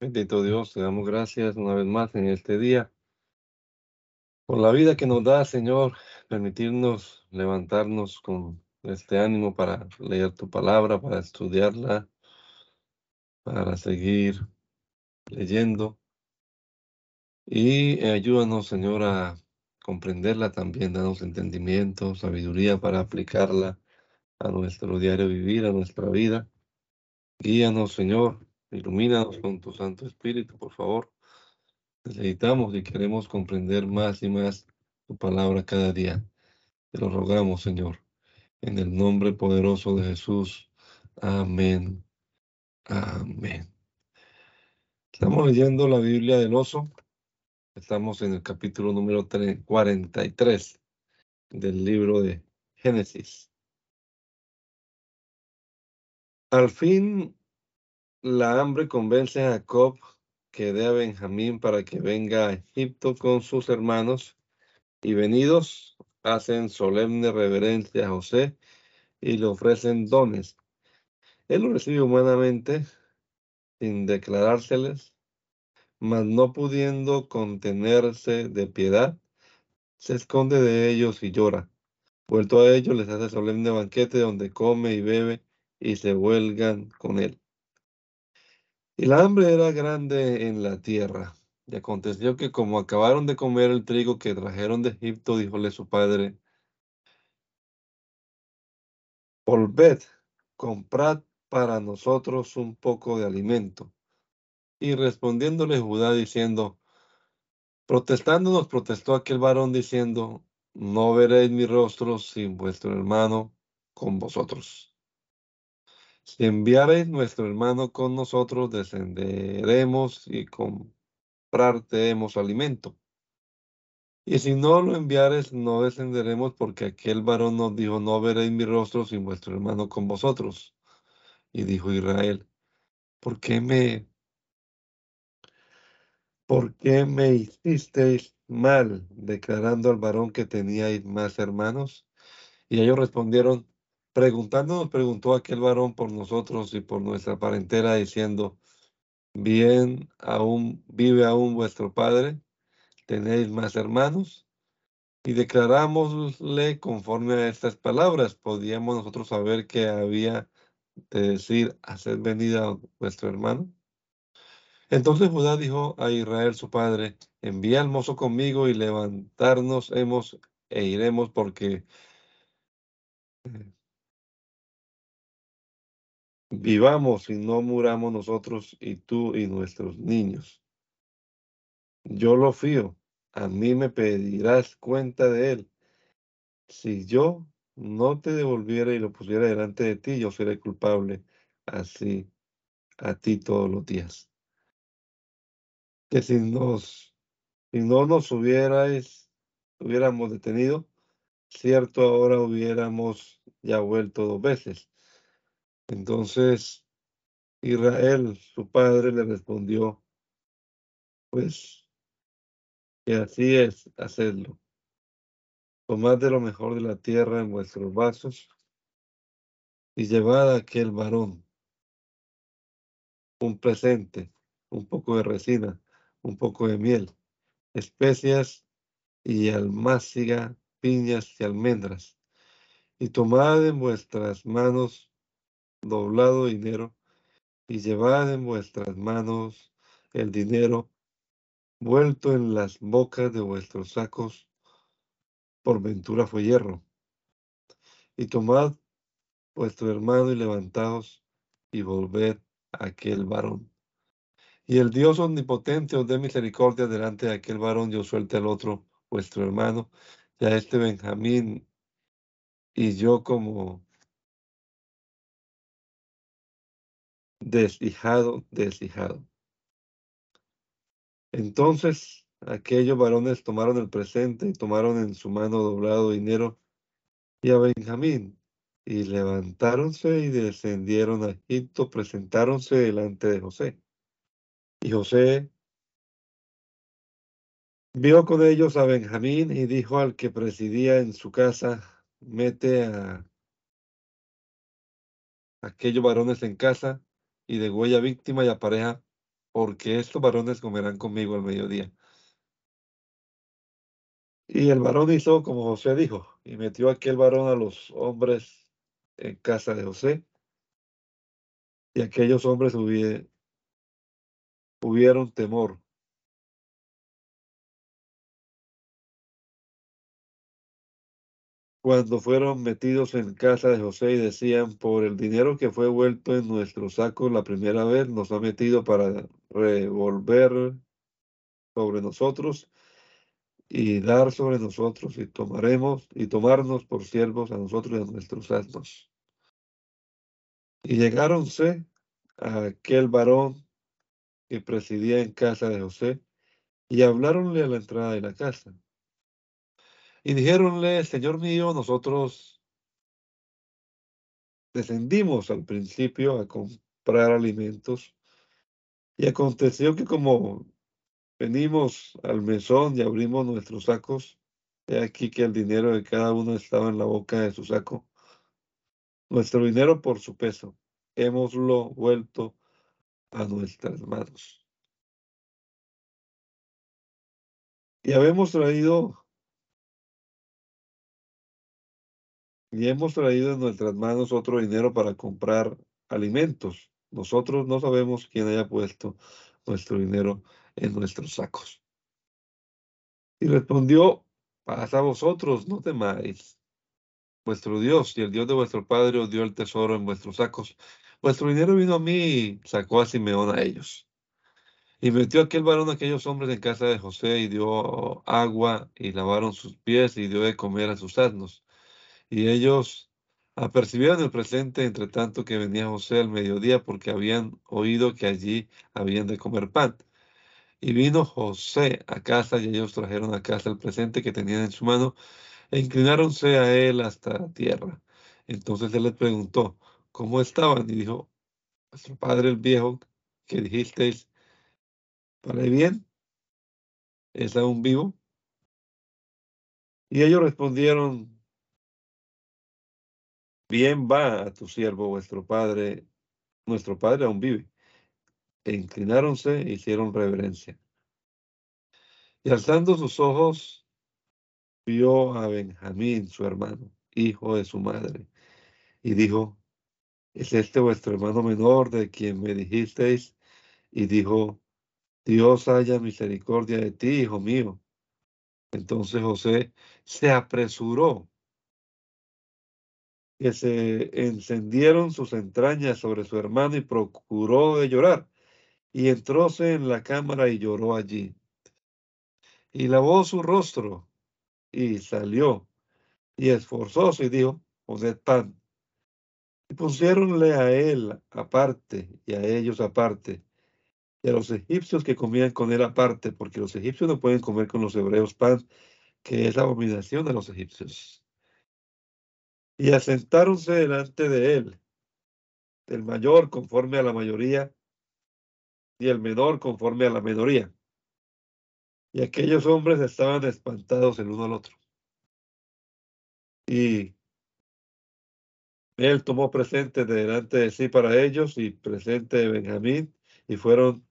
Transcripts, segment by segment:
Bendito Dios, te damos gracias una vez más en este día por la vida que nos da, Señor, permitirnos levantarnos con este ánimo para leer tu palabra, para estudiarla, para seguir leyendo. Y ayúdanos, Señor, a comprenderla también, danos entendimiento, sabiduría para aplicarla a nuestro diario vivir, a nuestra vida. Guíanos, Señor, ilumínanos con tu Santo Espíritu, por favor. Necesitamos y queremos comprender más y más tu palabra cada día. Te lo rogamos, Señor, en el nombre poderoso de Jesús. Amén. Amén. Estamos leyendo la Biblia del oso. Estamos en el capítulo número 43 del libro de Génesis. Al fin, la hambre convence a Jacob que dé a Benjamín para que venga a Egipto con sus hermanos, y venidos hacen solemne reverencia a José y le ofrecen dones. Él lo recibe humanamente, sin declarárseles, mas no pudiendo contenerse de piedad, se esconde de ellos y llora. Vuelto a ellos, les hace solemne banquete donde come y bebe y se huelgan con él. Y la hambre era grande en la tierra. Y aconteció que como acabaron de comer el trigo que trajeron de Egipto, díjole su padre, volved, comprad para nosotros un poco de alimento. Y respondiéndole Judá diciendo, protestándonos, protestó aquel varón diciendo, no veréis mi rostro sin vuestro hermano con vosotros. Si enviareis nuestro hermano con nosotros, descenderemos y compraremos alimento. Y si no lo enviares, no descenderemos, porque aquel varón nos dijo, no veréis mi rostro sin vuestro hermano con vosotros. Y dijo Israel, ¿por qué me, por qué me hicisteis mal, declarando al varón que teníais más hermanos? Y ellos respondieron, Preguntando nos preguntó aquel varón por nosotros y por nuestra parentela, diciendo, bien aún vive aún vuestro padre, tenéis más hermanos. Y declarámosle conforme a estas palabras, podíamos nosotros saber que había de decir, haced venida vuestro hermano. Entonces Judá dijo a Israel su padre, envía al mozo conmigo y levantarnos hemos e iremos porque vivamos y no muramos nosotros y tú y nuestros niños. Yo lo fío, a mí me pedirás cuenta de él. Si yo no te devolviera y lo pusiera delante de ti, yo seré culpable así a ti todos los días. Que si nos, si no nos hubierais, hubiéramos detenido, cierto ahora hubiéramos ya vuelto dos veces entonces Israel, su padre, le respondió, pues que así es hacerlo. Tomad de lo mejor de la tierra en vuestros vasos y llevad a aquel varón un presente, un poco de resina, un poco de miel, especias y almáciga, piñas y almendras. Y tomad en vuestras manos doblado dinero, y llevad en vuestras manos el dinero vuelto en las bocas de vuestros sacos, por ventura fue hierro. Y tomad vuestro hermano y levantaos y volved a aquel varón. Y el Dios omnipotente os dé misericordia delante de aquel varón y os suelte al otro, vuestro hermano, y este Benjamín, y yo como deshijado, deshijado. Entonces aquellos varones tomaron el presente y tomaron en su mano doblado dinero y a Benjamín, y levantáronse y descendieron a Egipto, presentáronse delante de José. Y José vio con ellos a Benjamín y dijo al que presidía en su casa, mete a aquellos varones en casa y de huella víctima y apareja porque estos varones comerán conmigo al mediodía. Y el varón hizo como José dijo, y metió aquel varón a los hombres en casa de José. Y aquellos hombres hubieron temor. Cuando fueron metidos en casa de José y decían, por el dinero que fue vuelto en nuestro saco la primera vez, nos ha metido para revolver sobre nosotros y dar sobre nosotros y tomaremos y tomarnos por siervos a nosotros y a nuestros asnos. Y llegáronse a aquel varón que presidía en casa de José y habláronle a la entrada de la casa. Y dijéronle, Señor mío, nosotros descendimos al principio a comprar alimentos y aconteció que como venimos al mesón y abrimos nuestros sacos, he aquí que el dinero de cada uno estaba en la boca de su saco. Nuestro dinero por su peso, hemoslo vuelto a nuestras manos. Y habemos traído y hemos traído en nuestras manos otro dinero para comprar alimentos. Nosotros no sabemos quién haya puesto nuestro dinero en nuestros sacos. Y respondió, paz a vosotros, no temáis. Vuestro Dios y el Dios de vuestro Padre os dio el tesoro en vuestros sacos. Vuestro dinero vino a mí y sacó a Simeón a ellos. Y metió aquel varón a aquellos hombres en casa de José y dio agua y lavaron sus pies y dio de comer a sus asnos. Y ellos apercibieron el presente entre tanto que venía José al mediodía porque habían oído que allí habían de comer pan. Y vino José a casa y ellos trajeron a casa el presente que tenían en su mano e inclináronse a él hasta la tierra. Entonces él les preguntó, ¿cómo estaban? Y dijo, nuestro padre el viejo, que dijisteis, ¿para bien? ¿Es aún vivo? Y ellos respondieron, bien va a tu siervo vuestro padre, nuestro padre aún vive e inclináronse e hicieron reverencia. Y alzando sus ojos, vio a Benjamín, su hermano, hijo de su madre, y dijo, ¿es este vuestro hermano menor de quien me dijisteis? Y dijo, Dios haya misericordia de ti, hijo mío. Entonces José se apresuró, que se encendieron sus entrañas sobre su hermano y procuró de llorar y entróse en la cámara y lloró allí. Y lavó su rostro y salió y esforzóse y dijo, poned pan. Y pusiéronle a él aparte y a ellos aparte y a los egipcios que comían con él aparte, porque los egipcios no pueden comer con los hebreos pan, que es la abominación de los egipcios. Y asentáronse delante de él, el mayor conforme a la mayoría y el menor conforme a la menoría. Y aquellos hombres estaban espantados el uno al otro. Y él tomó presente delante de sí para ellos y presente de Benjamín, y fueron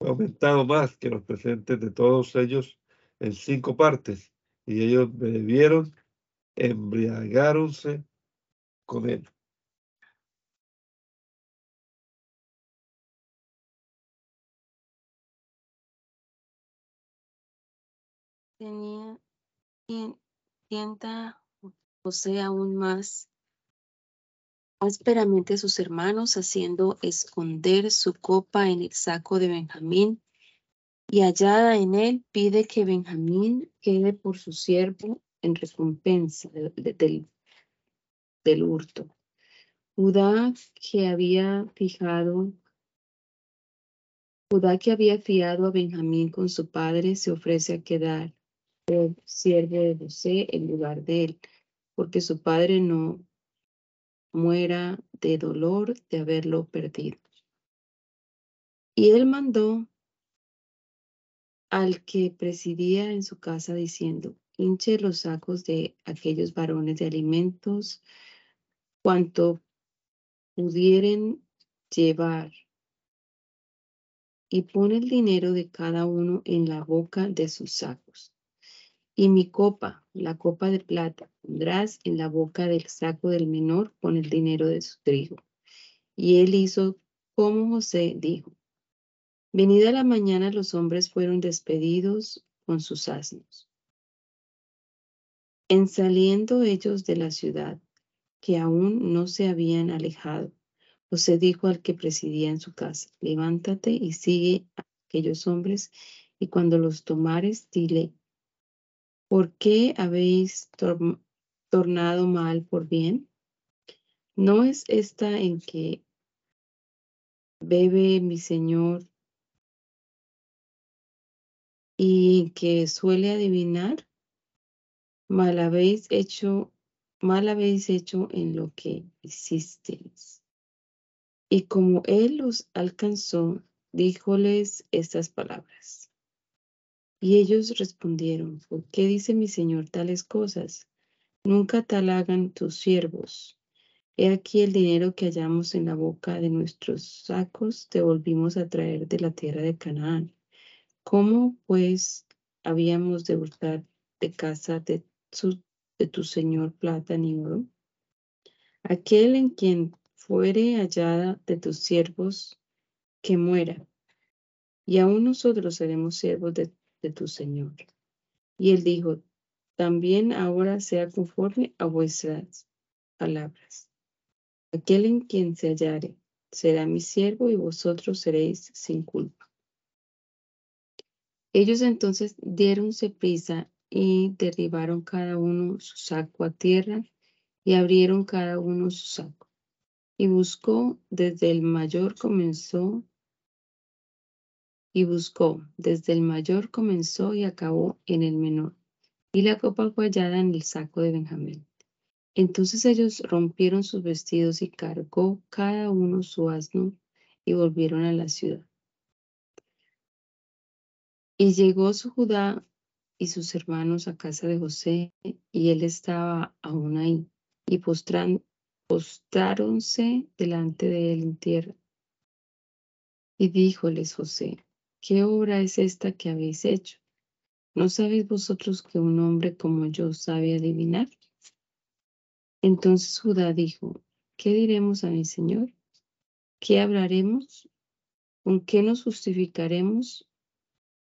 aumentados más que los presentes de todos ellos en cinco partes. Y ellos bebieron, embriagáronse con él. tenía tienta José aún más ásperamente a sus hermanos, haciendo esconder su copa en el saco de Benjamín, y hallada en él pide que Benjamín quede por su siervo en recompensa del, del hurto. Judá que había fijado Judá que había fiado a Benjamín con su padre se ofrece a quedar el siervo de José en lugar de él, porque su padre no muera de dolor de haberlo perdido. Y él mandó al que presidía en su casa diciendo, hinche los sacos de aquellos varones de alimentos cuanto pudieren llevar y pon el dinero de cada uno en la boca de sus sacos. Y mi copa, la copa de plata, pondrás en la boca del saco del menor con el dinero de su trigo. Y él hizo como José dijo. Venida la mañana los hombres fueron despedidos con sus asnos. En saliendo ellos de la ciudad, que aún no se habían alejado, José dijo al que presidía en su casa, levántate y sigue a aquellos hombres, y cuando los tomares, dile, ¿por qué habéis tornado mal por bien? ¿No es esta en que bebe mi Señor y que suele adivinar? Mal habéis hecho, mal habéis hecho en lo que hicisteis. Y como él los alcanzó, díjoles estas palabras. Y ellos respondieron, ¿por qué dice mi Señor tales cosas? Nunca tal hagan tus siervos. He aquí el dinero que hallamos en la boca de nuestros sacos, te volvimos a traer de la tierra de Canaán. ¿Cómo pues habíamos de hurtar de casa de, de tu Señor plata ni oro? Aquel en quien fuere hallada de tus siervos, que muera, y aún nosotros seremos siervos de, tu Señor. Y él dijo, también ahora sea conforme a vuestras palabras. Aquel en quien se hallare será mi siervo y vosotros seréis sin culpa. Ellos entonces diéronse prisa y derribaron cada uno su saco a tierra y abrieron cada uno su saco y buscó desde el mayor comenzó y buscó desde el mayor comenzó y acabó en el menor y la copa fue hallada en el saco de Benjamín. Entonces ellos rompieron sus vestidos y cargó cada uno su asno y volvieron a la ciudad. Y llegó su Judá y sus hermanos a casa de José, y él estaba aún ahí, y postran, postráronse delante de él en tierra. Y díjoles José, ¿qué obra es esta que habéis hecho? ¿No sabéis vosotros que un hombre como yo sabe adivinar? Entonces Judá dijo, ¿qué diremos a mi Señor? ¿Qué hablaremos? ¿Con qué nos justificaremos?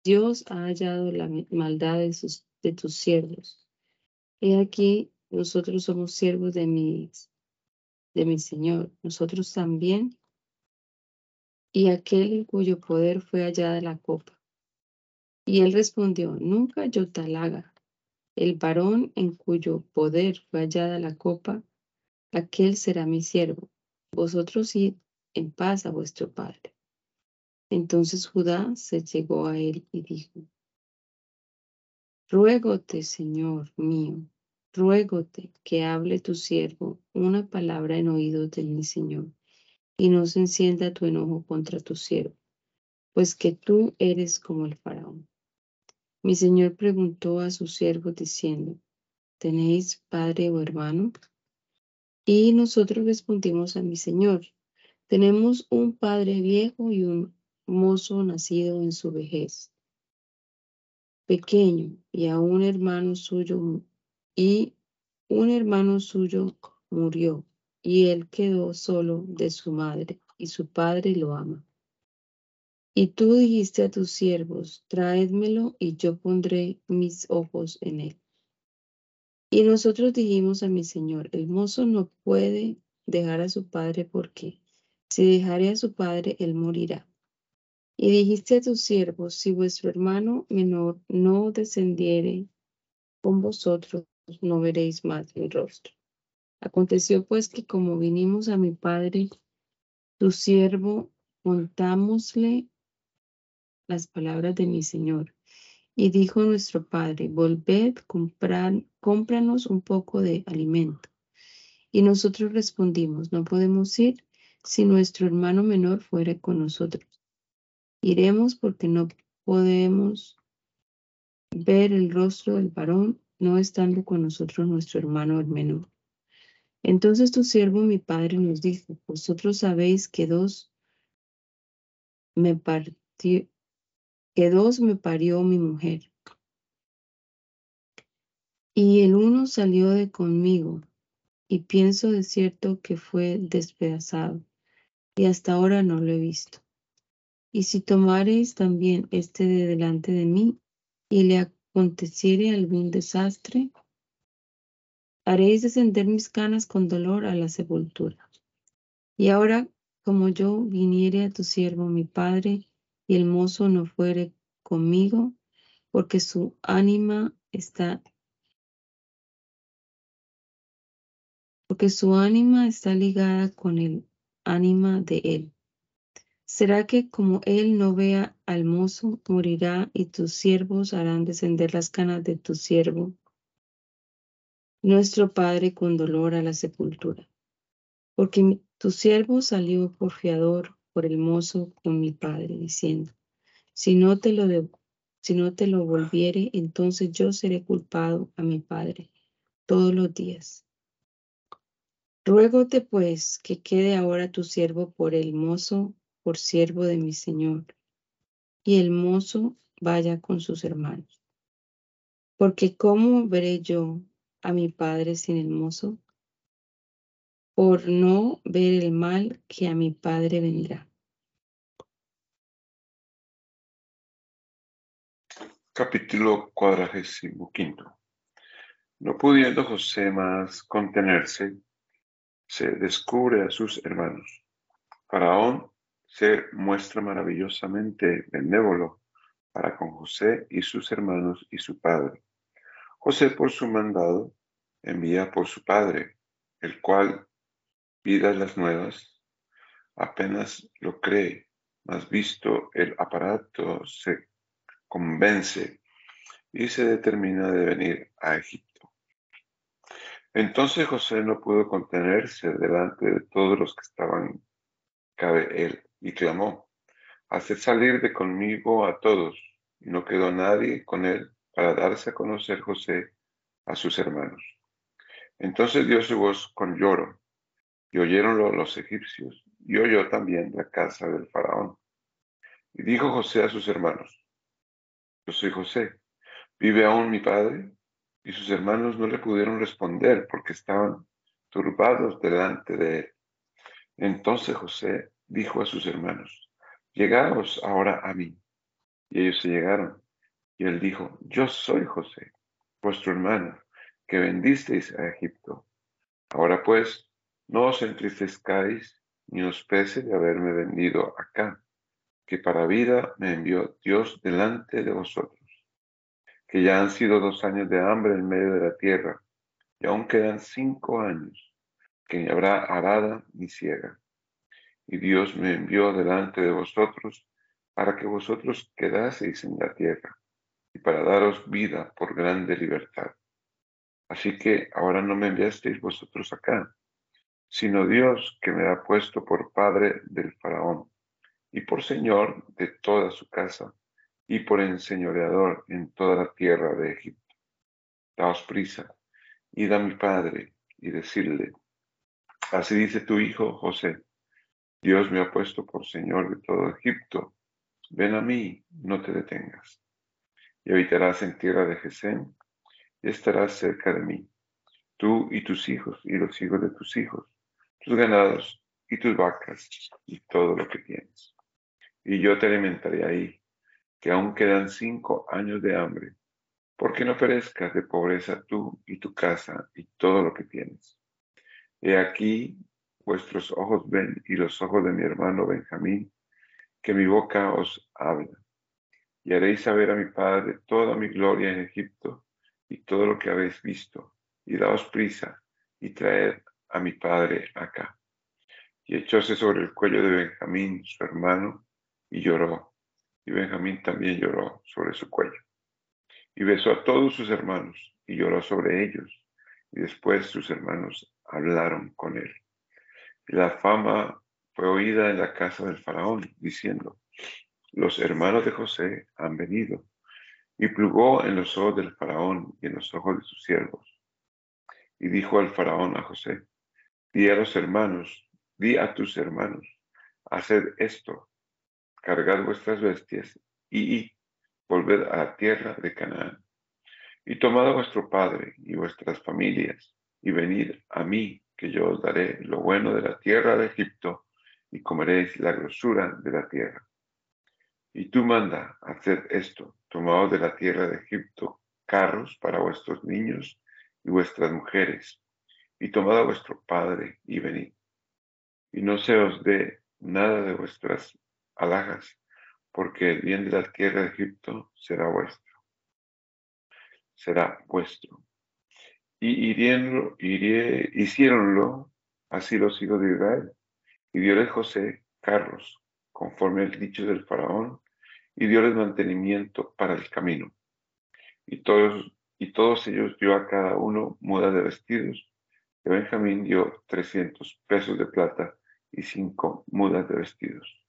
Dios ha hallado la maldad de, de tus siervos. He aquí, nosotros somos siervos de de mi Señor, nosotros también, y aquel en cuyo poder fue hallada la copa. Y él respondió, nunca yo tal haga. El varón en cuyo poder fue hallada la copa, aquel será mi siervo. Vosotros id en paz a vuestro padre. Entonces Judá se llegó a él y dijo, Ruégote, Señor mío, ruégote que hable tu siervo una palabra en oídos de mi Señor, y no se encienda tu enojo contra tu siervo, pues que tú eres como el faraón. Mi Señor preguntó a su siervo diciendo, ¿tenéis padre o hermano? Y nosotros respondimos a mi Señor, tenemos un padre viejo y un mozo nacido en su vejez, pequeño, y a un hermano suyo y un hermano suyo murió y él quedó solo de su madre y su padre lo ama. Y tú dijiste a tus siervos, traédmelo y yo pondré mis ojos en él. Y nosotros dijimos a mi señor, el mozo no puede dejar a su padre porque si dejare a su padre, él morirá. Y dijiste a tus siervos, si vuestro hermano menor no descendiere con vosotros, no veréis más mi rostro. Aconteció pues que como vinimos a mi padre, tu siervo, contámosle las palabras de mi Señor. Y dijo nuestro padre, volved, comprar, cómpranos un poco de alimento. Y nosotros respondimos, no podemos ir si nuestro hermano menor fuera con nosotros. Iremos porque no podemos ver el rostro del varón no estando con nosotros nuestro hermano el menor. Entonces tu siervo, mi padre, nos dijo, vosotros sabéis que dos me partió, que dos me parió mi mujer. Y el uno salió de conmigo, y pienso de cierto que fue despedazado, y hasta ahora no lo he visto. Y si tomareis también este de delante de mí, y le aconteciere algún desastre, haréis descender mis canas con dolor a la sepultura. Y ahora, como yo viniere a tu siervo mi padre, y el mozo no fuere conmigo, porque su ánima está porque su ánima está ligada con el ánima de él. ¿Será que como él no vea al mozo, morirá y tus siervos harán descender las canas de tu siervo, nuestro padre, con dolor a la sepultura? Porque tu siervo salió por fiador por el mozo con mi padre, diciendo, si no te lo, si no te lo volviere, entonces yo seré culpado a mi padre todos los días. Ruégote pues que quede ahora tu siervo por el mozo, por siervo de mi señor, y el mozo vaya con sus hermanos. Porque ¿cómo veré yo a mi padre sin el mozo? Por no ver el mal que a mi padre vendrá. Capítulo cuadragésimo quinto. No pudiendo José más contenerse, se descubre a sus hermanos. Faraón se muestra maravillosamente benévolo para con José y sus hermanos y su padre. José por su mandado envía por su padre, el cual pida las nuevas, apenas lo cree, mas visto el aparato se convence y se determina de venir a Egipto. Entonces José no pudo contenerse delante de todos los que estaban cabe él y clamó, haced salir de conmigo a todos. Y no quedó nadie con él para darse a conocer José a sus hermanos. Entonces dio su voz con lloro, y oyéronlo los egipcios, y oyó también la casa del faraón. Y dijo José a sus hermanos, yo soy José, ¿vive aún mi padre? y sus hermanos no le pudieron responder porque estaban turbados delante de él. Entonces José dijo a sus hermanos, llegaos ahora a mí. Y ellos se llegaron. Y él dijo, yo soy José, vuestro hermano, que vendisteis a Egipto. Ahora pues, no os entristezcáis ni os pese de haberme vendido acá, que para vida me envió Dios delante de vosotros que ya han sido dos años de hambre en medio de la tierra, y aún quedan cinco años, que ni habrá arada ni ciega. Y Dios me envió delante de vosotros para que vosotros quedaseis en la tierra, y para daros vida por grande libertad. Así que ahora no me enviasteis vosotros acá, sino Dios que me ha puesto por padre del faraón y por señor de toda su casa y por enseñoreador en toda la tierra de Egipto. Daos prisa, id a mi padre y decirle, así dice tu hijo José, Dios me ha puesto por señor de todo Egipto, ven a mí, no te detengas. Y habitarás en tierra de Gesén y estarás cerca de mí, tú y tus hijos y los hijos de tus hijos, tus ganados y tus vacas y todo lo que tienes. Y yo te alimentaré ahí que aún quedan cinco años de hambre, porque no perezcas de pobreza tú y tu casa y todo lo que tienes. He aquí vuestros ojos ven y los ojos de mi hermano Benjamín, que mi boca os habla. Y haréis saber a mi padre toda mi gloria en Egipto y todo lo que habéis visto, y daos prisa y traed a mi padre acá. Y echóse sobre el cuello de Benjamín, su hermano, y lloró y Benjamín también lloró sobre su cuello. Y besó a todos sus hermanos y lloró sobre ellos. Y después sus hermanos hablaron con él. Y la fama fue oída en la casa del faraón, diciendo, los hermanos de José han venido. Y plugó en los ojos del faraón y en los ojos de sus siervos. Y dijo al faraón a José, di a los hermanos, di a tus hermanos, haced esto cargad vuestras bestias y volved a la tierra de Canaán. Y tomad a vuestro padre y vuestras familias y venid a mí, que yo os daré lo bueno de la tierra de Egipto y comeréis la grosura de la tierra. Y tú manda hacer esto, tomaos de la tierra de Egipto carros para vuestros niños y vuestras mujeres, y tomad a vuestro padre y venid. Y no se os dé nada de vuestras alhajas, porque el bien de la tierra de Egipto será vuestro. Será vuestro. Y hiriéndolo, hicieronlo así los hijos de Israel. Y dióles José carros, conforme al dicho del faraón, y dióles mantenimiento para el camino. Y todos, y todos ellos dio a cada uno mudas de vestidos. Y Benjamín dio trescientos pesos de plata y cinco mudas de vestidos.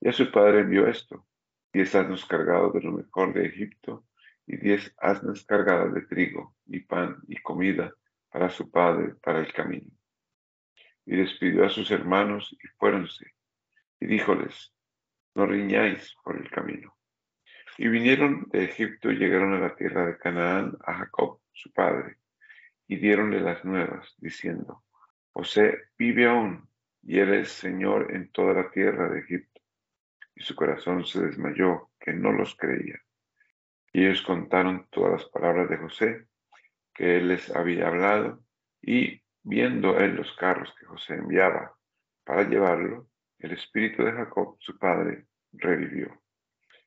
Y a su padre envió esto, diez asnos cargados de lo mejor de Egipto y diez asnas cargadas de trigo y pan y comida para su padre para el camino. Y despidió a sus hermanos y fuéronse. Y díjoles, no riñáis por el camino. Y vinieron de Egipto y llegaron a la tierra de Canaán a Jacob, su padre, y dieronle las nuevas, diciendo, José vive aún, y él es Señor en toda la tierra de Egipto y su corazón se desmayó, que no los creía. Y ellos contaron todas las palabras de José que él les había hablado, y viendo él los carros que José enviaba para llevarlo, el espíritu de Jacob, su padre, revivió.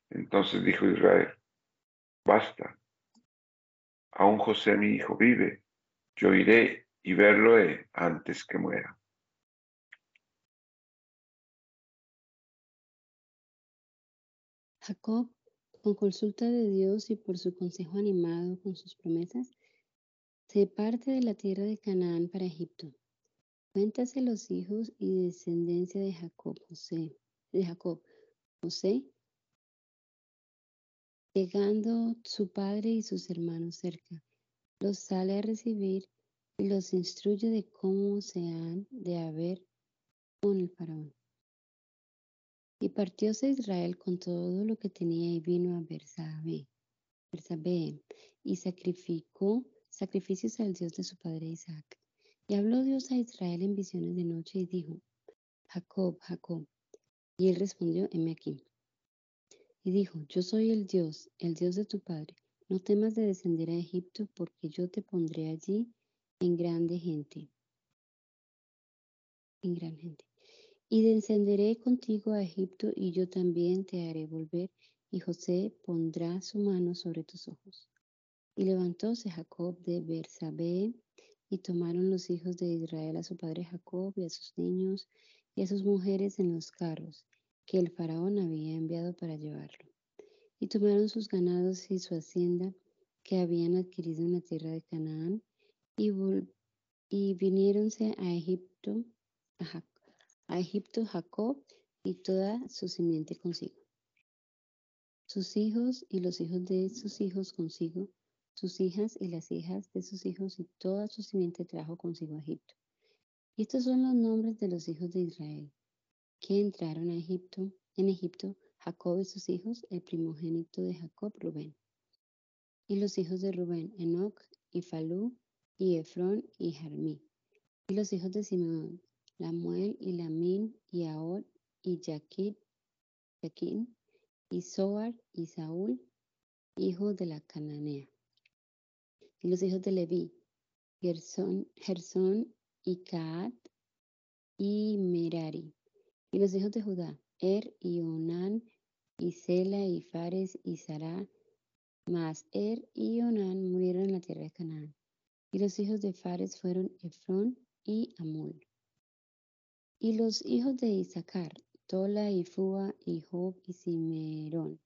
Entonces dijo Israel, basta, aún José mi hijo vive, yo iré y verlo antes que muera. Jacob, con consulta de Dios y por su consejo animado con sus promesas, se parte de la tierra de Canaán para Egipto. Cuéntase los hijos y descendencia de Jacob, José, de Jacob, José, llegando su padre y sus hermanos cerca, los sale a recibir y los instruye de cómo se han de haber con el faraón. Y partióse Israel con todo lo que tenía y vino a Bersabé, y sacrificó sacrificios al Dios de su padre Isaac. Y habló Dios a Israel en visiones de noche y dijo, Jacob, Jacob. Y él respondió, heme aquí. Y dijo, yo soy el Dios, el Dios de tu padre. No temas de descender a Egipto, porque yo te pondré allí en grande gente. En gran gente. Y descenderé contigo a Egipto, y yo también te haré volver, y José pondrá su mano sobre tus ojos. Y levantóse Jacob de Bersabé, y tomaron los hijos de Israel a su padre Jacob y a sus niños y a sus mujeres en los carros que el faraón había enviado para llevarlo. Y tomaron sus ganados y su hacienda que habían adquirido en la tierra de Canaán, y, y viniéronse a Egipto, a Jacob a Egipto Jacob y toda su simiente consigo. Sus hijos y los hijos de sus hijos consigo, sus hijas y las hijas de sus hijos y toda su simiente trajo consigo a Egipto. Y estos son los nombres de los hijos de Israel, que entraron a Egipto, en Egipto, Jacob y sus hijos, el primogénito de Jacob, Rubén. Y los hijos de Rubén, Enoch y Falú y Efrón y Jarmí. Y los hijos de Simeón, Lamuel y Lamín y Aol y Jaquín, y Zoar y Saúl, hijos de la Cananea. Y los hijos de Leví, Gersón, y Caat y Merari. Y los hijos de Judá, Er y Onán y Sela y Fares y Sará. Mas Er y Onán murieron en la tierra de Canaán. Y los hijos de Fares fueron Efrón y Amul. Y los hijos de Isaacar, Tola y Fua y Job y Simerón.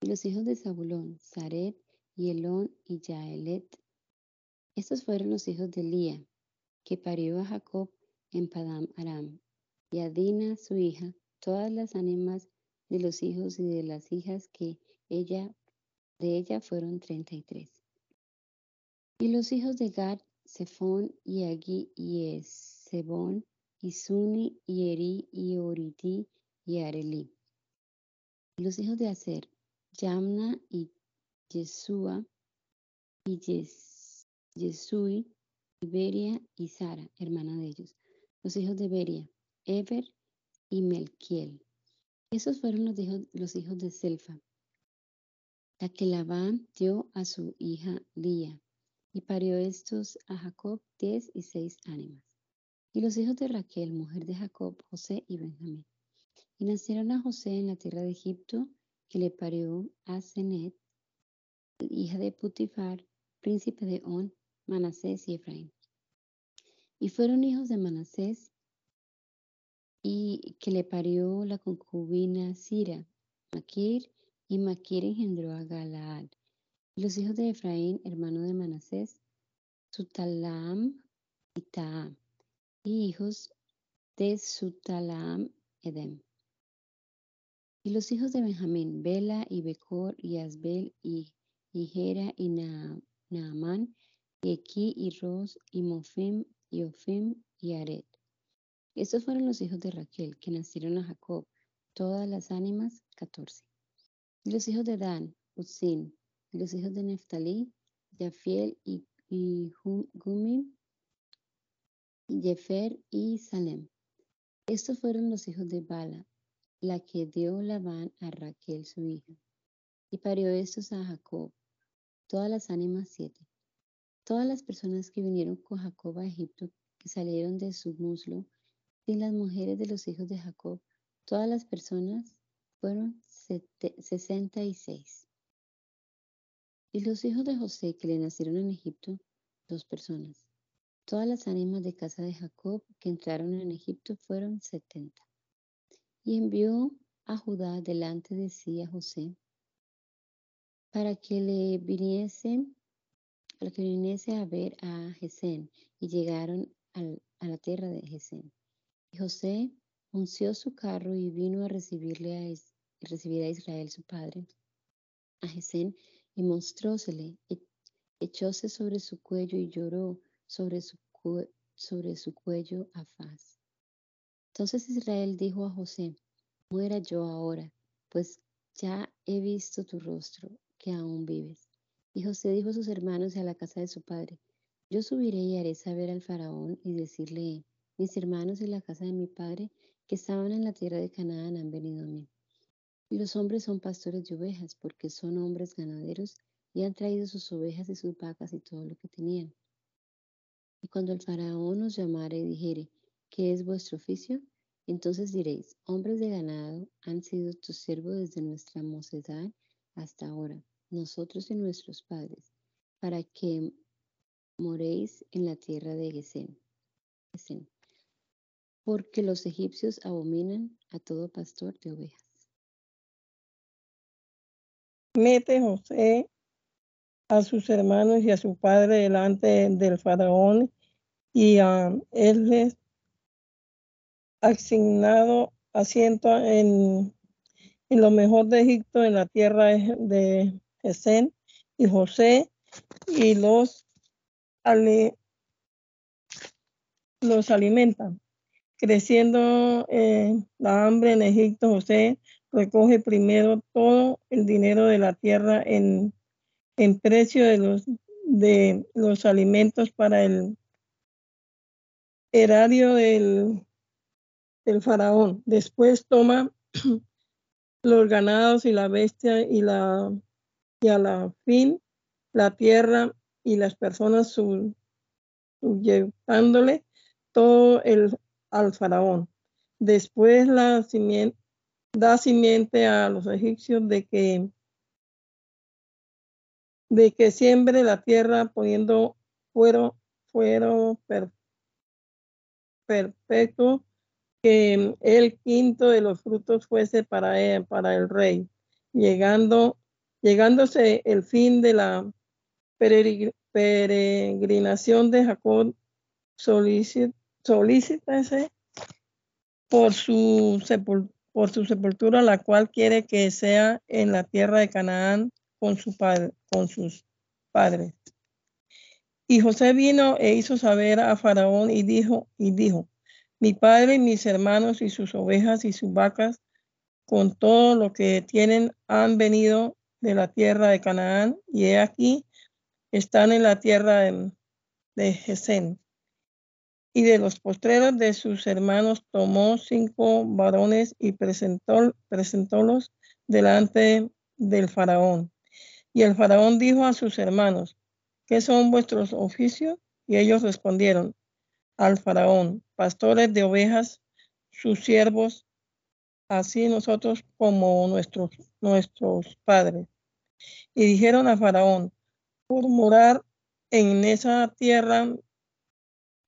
Y los hijos de Zabulón, Zaret y Elón y Jaelet. Estos fueron los hijos de Lía, que parió a Jacob en Padam Aram, y a Dina su hija, todas las ánimas de los hijos y de las hijas que ella de ella fueron treinta y tres. Y los hijos de Gad, Zephón y Agi y Esebón y Suni, y Eri, y. Y los hijos de Aser, Yamna y Yeshua y Yesui, y Beria y Sara, hermana de ellos. Los hijos de Beria, Eber y Melquiel. Esos fueron los hijos, los hijos de Selfa, la que Labán dio a su hija Lía, y parió estos a Jacob diez y seis ánimas. Y los hijos de Raquel, mujer de Jacob, José y Benjamín. Y nacieron a José en la tierra de Egipto, que le parió a Zenet, hija de Putifar, príncipe de On, Manasés y Efraín. Y fueron hijos de Manasés y que le parió la concubina Sira, Maquir, y Maquir engendró a Galaad. Y los hijos de Efraín, hermano de Manasés, Sutalam y Taam, y hijos de Sutalam, Edem. Y los hijos de Benjamín, Bela y Becor y Asbel y, Hera y Naamán, y Equi y Ros y Mofim y Ofim y Aret. Estos fueron los hijos de Raquel, que nacieron a Jacob, todas las ánimas, catorce. Y los hijos de Dan, Uzin, y los hijos de Neftalí, Jafiel y, y Gumim, Jefer y Salem. Estos fueron los hijos de Bala, la que dio Labán a Raquel su hija. Y parió estos a Jacob, todas las ánimas siete. Todas las personas que vinieron con Jacob a Egipto, que salieron de su muslo, y las mujeres de los hijos de Jacob, todas las personas fueron sesenta y seis. Y los hijos de José que le nacieron en Egipto, dos personas. Todas las ánimas de casa de Jacob que entraron en Egipto fueron setenta. Y envió a Judá delante de sí a José para que le viniese, para que viniese a ver a Gesén, y llegaron a la tierra de Gesén. José unció su carro y vino a recibirle a, recibir a Israel su padre, a Jesén, y mostrósele, echóse sobre su cuello y lloró sobre su, sobre su cuello a faz. Entonces Israel dijo a José, muera yo ahora, pues ya he visto tu rostro, que aún vives. Y José dijo a sus hermanos y a la casa de su padre, yo subiré y haré saber al faraón y decirle, mis hermanos y la casa de mi padre, que estaban en la tierra de Canaán, han venido a mí. Y los hombres son pastores de ovejas, porque son hombres ganaderos, y han traído sus ovejas y sus vacas y todo lo que tenían. Y cuando el faraón os llamare y dijere, ¿qué es vuestro oficio? Entonces diréis, hombres de ganado han sido tus siervos desde nuestra mocedad hasta ahora, nosotros y nuestros padres, para que moréis en la tierra de Gesén porque los egipcios abominan a todo pastor de ovejas. Mete José a sus hermanos y a su padre delante del faraón y a él les asignado asiento en, en lo mejor de Egipto, en la tierra de Gesén, y José y los, los alimentan. Creciendo eh, la hambre en Egipto, José recoge primero todo el dinero de la tierra en, en precio de los, de los alimentos para el erario del, faraón. Después toma los ganados y la bestia y, la, y a la fin la tierra y las personas subyectándole todo el al faraón. Después la da simiente a los egipcios de que de que siembre la tierra poniendo fuero, fuero per, perfecto, que el quinto de los frutos fuese para, él, para el rey, llegando, llegándose el fin de la peregrinación de Jacob, solicita solicítese por su, por su sepultura, la cual quiere que sea en la tierra de Canaán con, su padre, con sus padres. Y José vino e hizo saber a Faraón y dijo, y dijo, mi padre y mis hermanos y sus ovejas y sus vacas con todo lo que tienen han venido de la tierra de Canaán y he aquí están en la tierra de, de. Y de los postreros de sus hermanos tomó cinco varones y presentó, presentólos delante del faraón. Y el faraón dijo a sus hermanos, ¿qué son vuestros oficios? Y ellos respondieron al faraón, pastores de ovejas, sus siervos, así nosotros como nuestros, nuestros padres. Y dijeron a faraón, por morar en esa tierra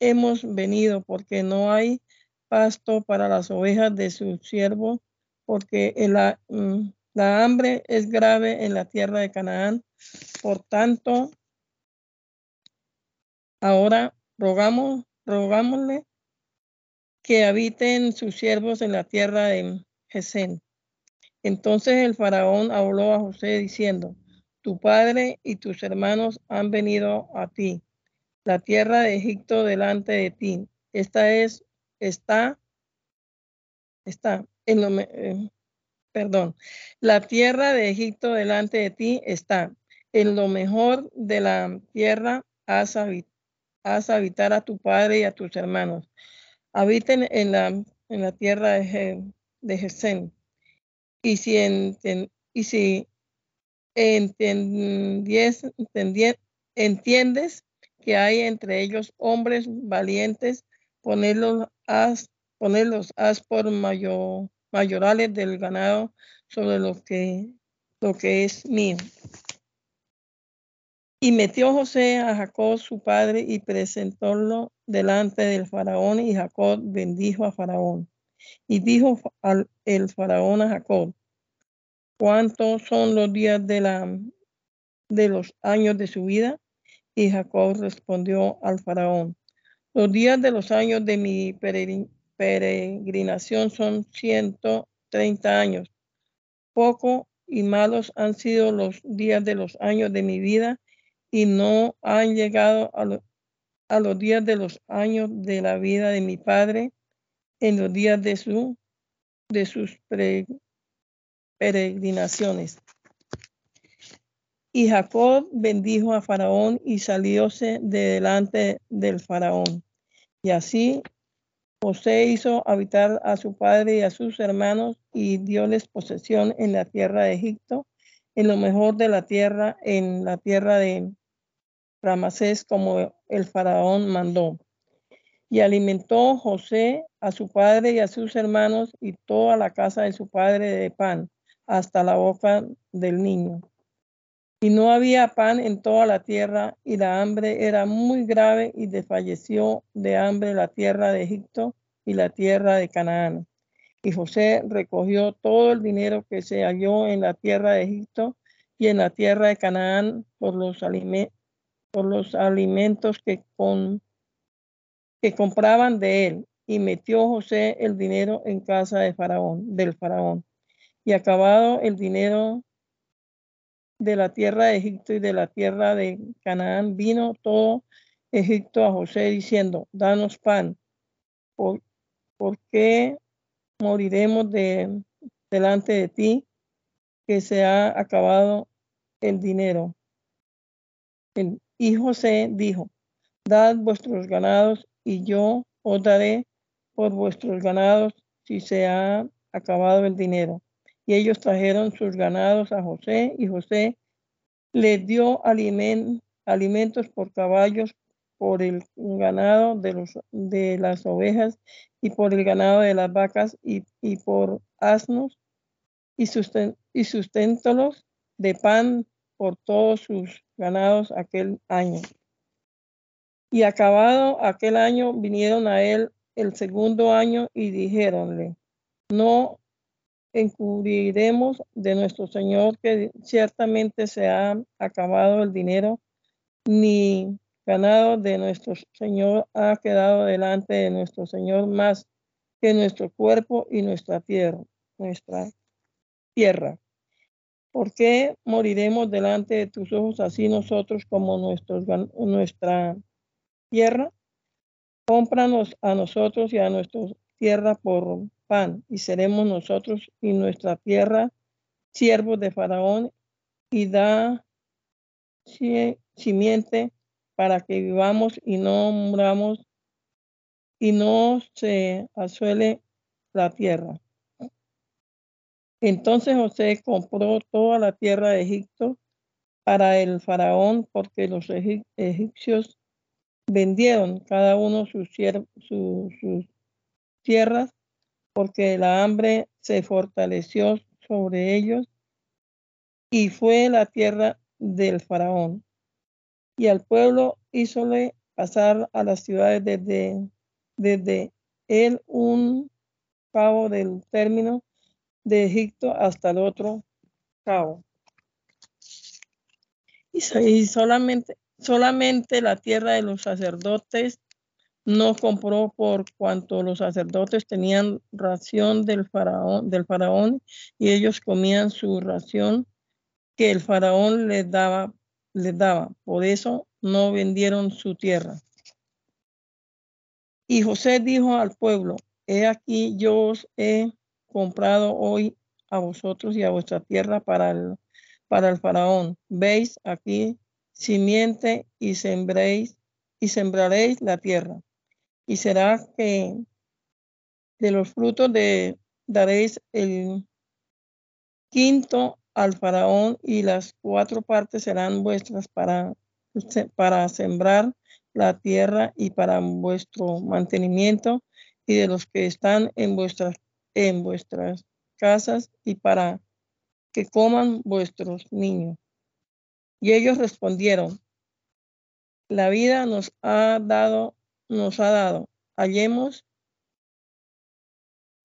hemos venido, porque no hay pasto para las ovejas de sus siervos, porque la, mm, la hambre es grave en la tierra de Canaán. Por tanto, ahora rogamos, rogámosle que habiten sus siervos en la tierra de Gesén. Entonces el faraón habló a José diciendo, tu padre y tus hermanos han venido a ti, la tierra de Egipto delante de ti. Esta es, está, está, en lo, eh, perdón, la tierra de Egipto delante de ti está. En lo mejor de la tierra has, habitar a tu padre y a tus hermanos. Habiten en la, en la tierra de, de Gesén. Y si, y si entiendes que hay entre ellos hombres valientes, ponerlos as por mayor, mayorales del ganado sobre lo que, lo que es mío. Y metió José a Jacob su padre y presentólo delante del faraón y Jacob bendijo a faraón. Y dijo al, el faraón a Jacob, ¿cuántos son los días de, la, de los años de su vida? Y Jacob respondió al faraón, los días de los años de mi peregrinación son 130 años. Poco y malos han sido los días de los años de mi vida y no han llegado a, los días de los años de la vida de mi padre en los días de, su, de sus peregrinaciones. Y Jacob bendijo a Faraón y salióse de delante del Faraón. Y así José hizo habitar a su padre y a sus hermanos y dióles posesión en la tierra de Egipto, en lo mejor de la tierra, en la tierra de Ramasés, como el faraón mandó. Y alimentó José a su padre y a sus hermanos y toda la casa de su padre de pan, hasta la boca del niño. Y no había pan en toda la tierra, y la hambre era muy grave, y desfalleció de hambre la tierra de Egipto y la tierra de Canaán. Y José recogió todo el dinero que se halló en la tierra de Egipto y en la tierra de Canaán por los, por los alimentos que, con, que compraban de él. Y metió José el dinero en casa de Faraón, del Faraón. Y acabado el dinero de la tierra de Egipto y de la tierra de Canaán, vino todo Egipto a José diciendo, danos pan, ¿por, qué moriremos de, delante de ti que se ha acabado el dinero? y José dijo, dad vuestros ganados y yo os daré por vuestros ganados si se ha acabado el dinero. Y ellos trajeron sus ganados a José y José les dio alimentos por caballos, por el ganado de, los, de las ovejas y por el ganado de las vacas y, por asnos y, susten, y de pan por todos sus ganados aquel año. Y acabado aquel año vinieron a él el segundo año y dijéronle, no encubriremos de nuestro Señor que ciertamente se ha acabado el dinero, ni ganado de nuestro Señor ha quedado delante de nuestro Señor más que nuestro cuerpo y nuestra tierra, nuestra tierra. ¿Por qué moriremos delante de tus ojos así nosotros como nuestros, nuestra tierra? Cómpranos a nosotros y a nuestra tierra por pan, y seremos nosotros y nuestra tierra siervos de Faraón, y da simiente para que vivamos y no muramos y no se asuele la tierra. Entonces José compró toda la tierra de Egipto para el faraón porque los egipcios vendieron cada uno sus, sus tierras porque la hambre se fortaleció sobre ellos y fue la tierra del faraón. Y al pueblo hízole pasar a las ciudades desde, desde un cabo del término de Egipto hasta el otro cabo. Y, solamente, solamente la tierra de los sacerdotes no compró por cuanto los sacerdotes tenían ración del faraón, del faraón y ellos comían su ración que el faraón les daba, les daba. Por eso no vendieron su tierra. Y José dijo al pueblo, he aquí yo os he comprado hoy a vosotros y a vuestra tierra para el, para el faraón. Veis aquí simiente y sembréis y sembraréis la tierra. Y será que de los frutos de daréis el quinto al faraón y las cuatro partes serán vuestras para, para sembrar la tierra y para vuestro mantenimiento y de los que están en vuestras en vuestras casas y para que coman vuestros niños. Y ellos respondieron, la vida nos ha dado, nos ha dado, hallemos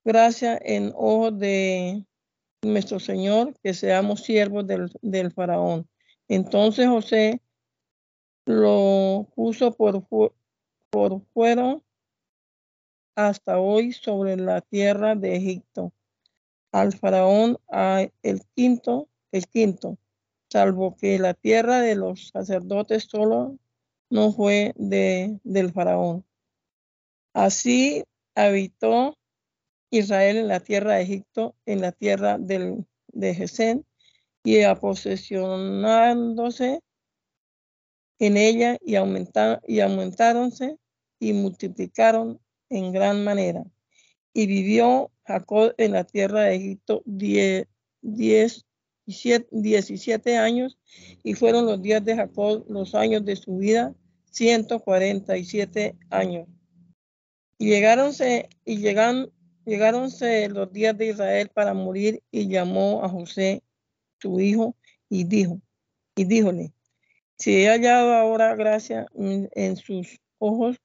gracia en ojos de nuestro Señor, que seamos siervos del, del faraón. Entonces José lo puso por, por fuera hasta hoy sobre la tierra de Egipto. Al faraón el quinto, el quinto, salvo que la tierra de los sacerdotes solo no fue de, del faraón. Así habitó Israel en la tierra de Egipto, en la tierra del, de Gesén, y a posesionándose en ella y, aumentaron, y aumentaronse y multiplicaron en gran manera. Y vivió Jacob en la tierra de Egipto diez, diez, 17 años y fueron los días de Jacob los años de su vida, 147 años. Y llegáronse, y llegan, llegáronse los días de Israel para morir y llamó a José, su hijo, y dijo, y díjole, si he hallado ahora gracia en sus ojos,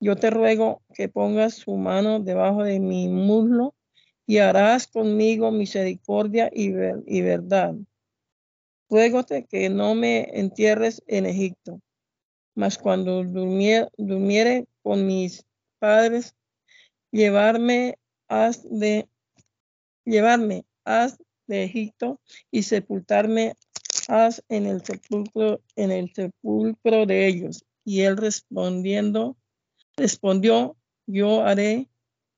yo te ruego que pongas su mano debajo de mi muslo y harás conmigo misericordia y, y verdad. Ruégote que no me entierres en Egipto, mas cuando durmiere, con mis padres, llevarme haz de llevarme haz de Egipto y sepultarme haz en el sepulcro en el sepulcro de ellos. Y él respondiendo Respondió, yo haré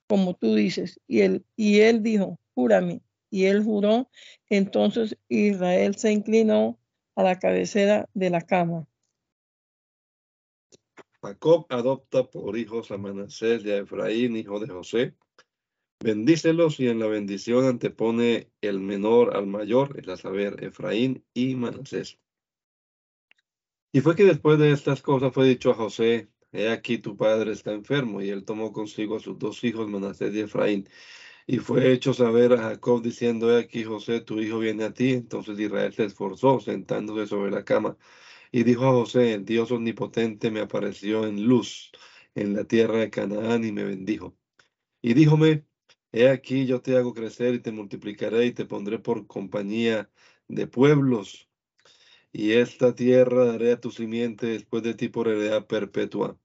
como tú dices. Y él, y él dijo, júrame. Y él juró. Entonces Israel se inclinó a la cabecera de la cama. Jacob adopta por hijos a Manasés y a Efraín, hijo de José. Bendícelos y en la bendición antepone el menor al mayor, es a saber, Efraín y Manasés. Y fue que después de estas cosas fue dicho a José, He aquí tu padre está enfermo, y él tomó consigo a sus dos hijos, Manasés y Efraín, y fue hecho saber a Jacob diciendo, he aquí José, tu hijo viene a ti. Entonces Israel se esforzó, sentándose sobre la cama, y dijo a José, el Dios omnipotente me apareció en luz en la tierra de Canaán y me bendijo. Y díjome, he aquí yo te hago crecer y te multiplicaré y te pondré por compañía de pueblos y esta tierra daré a tu simiente después de ti por heredad perpetua.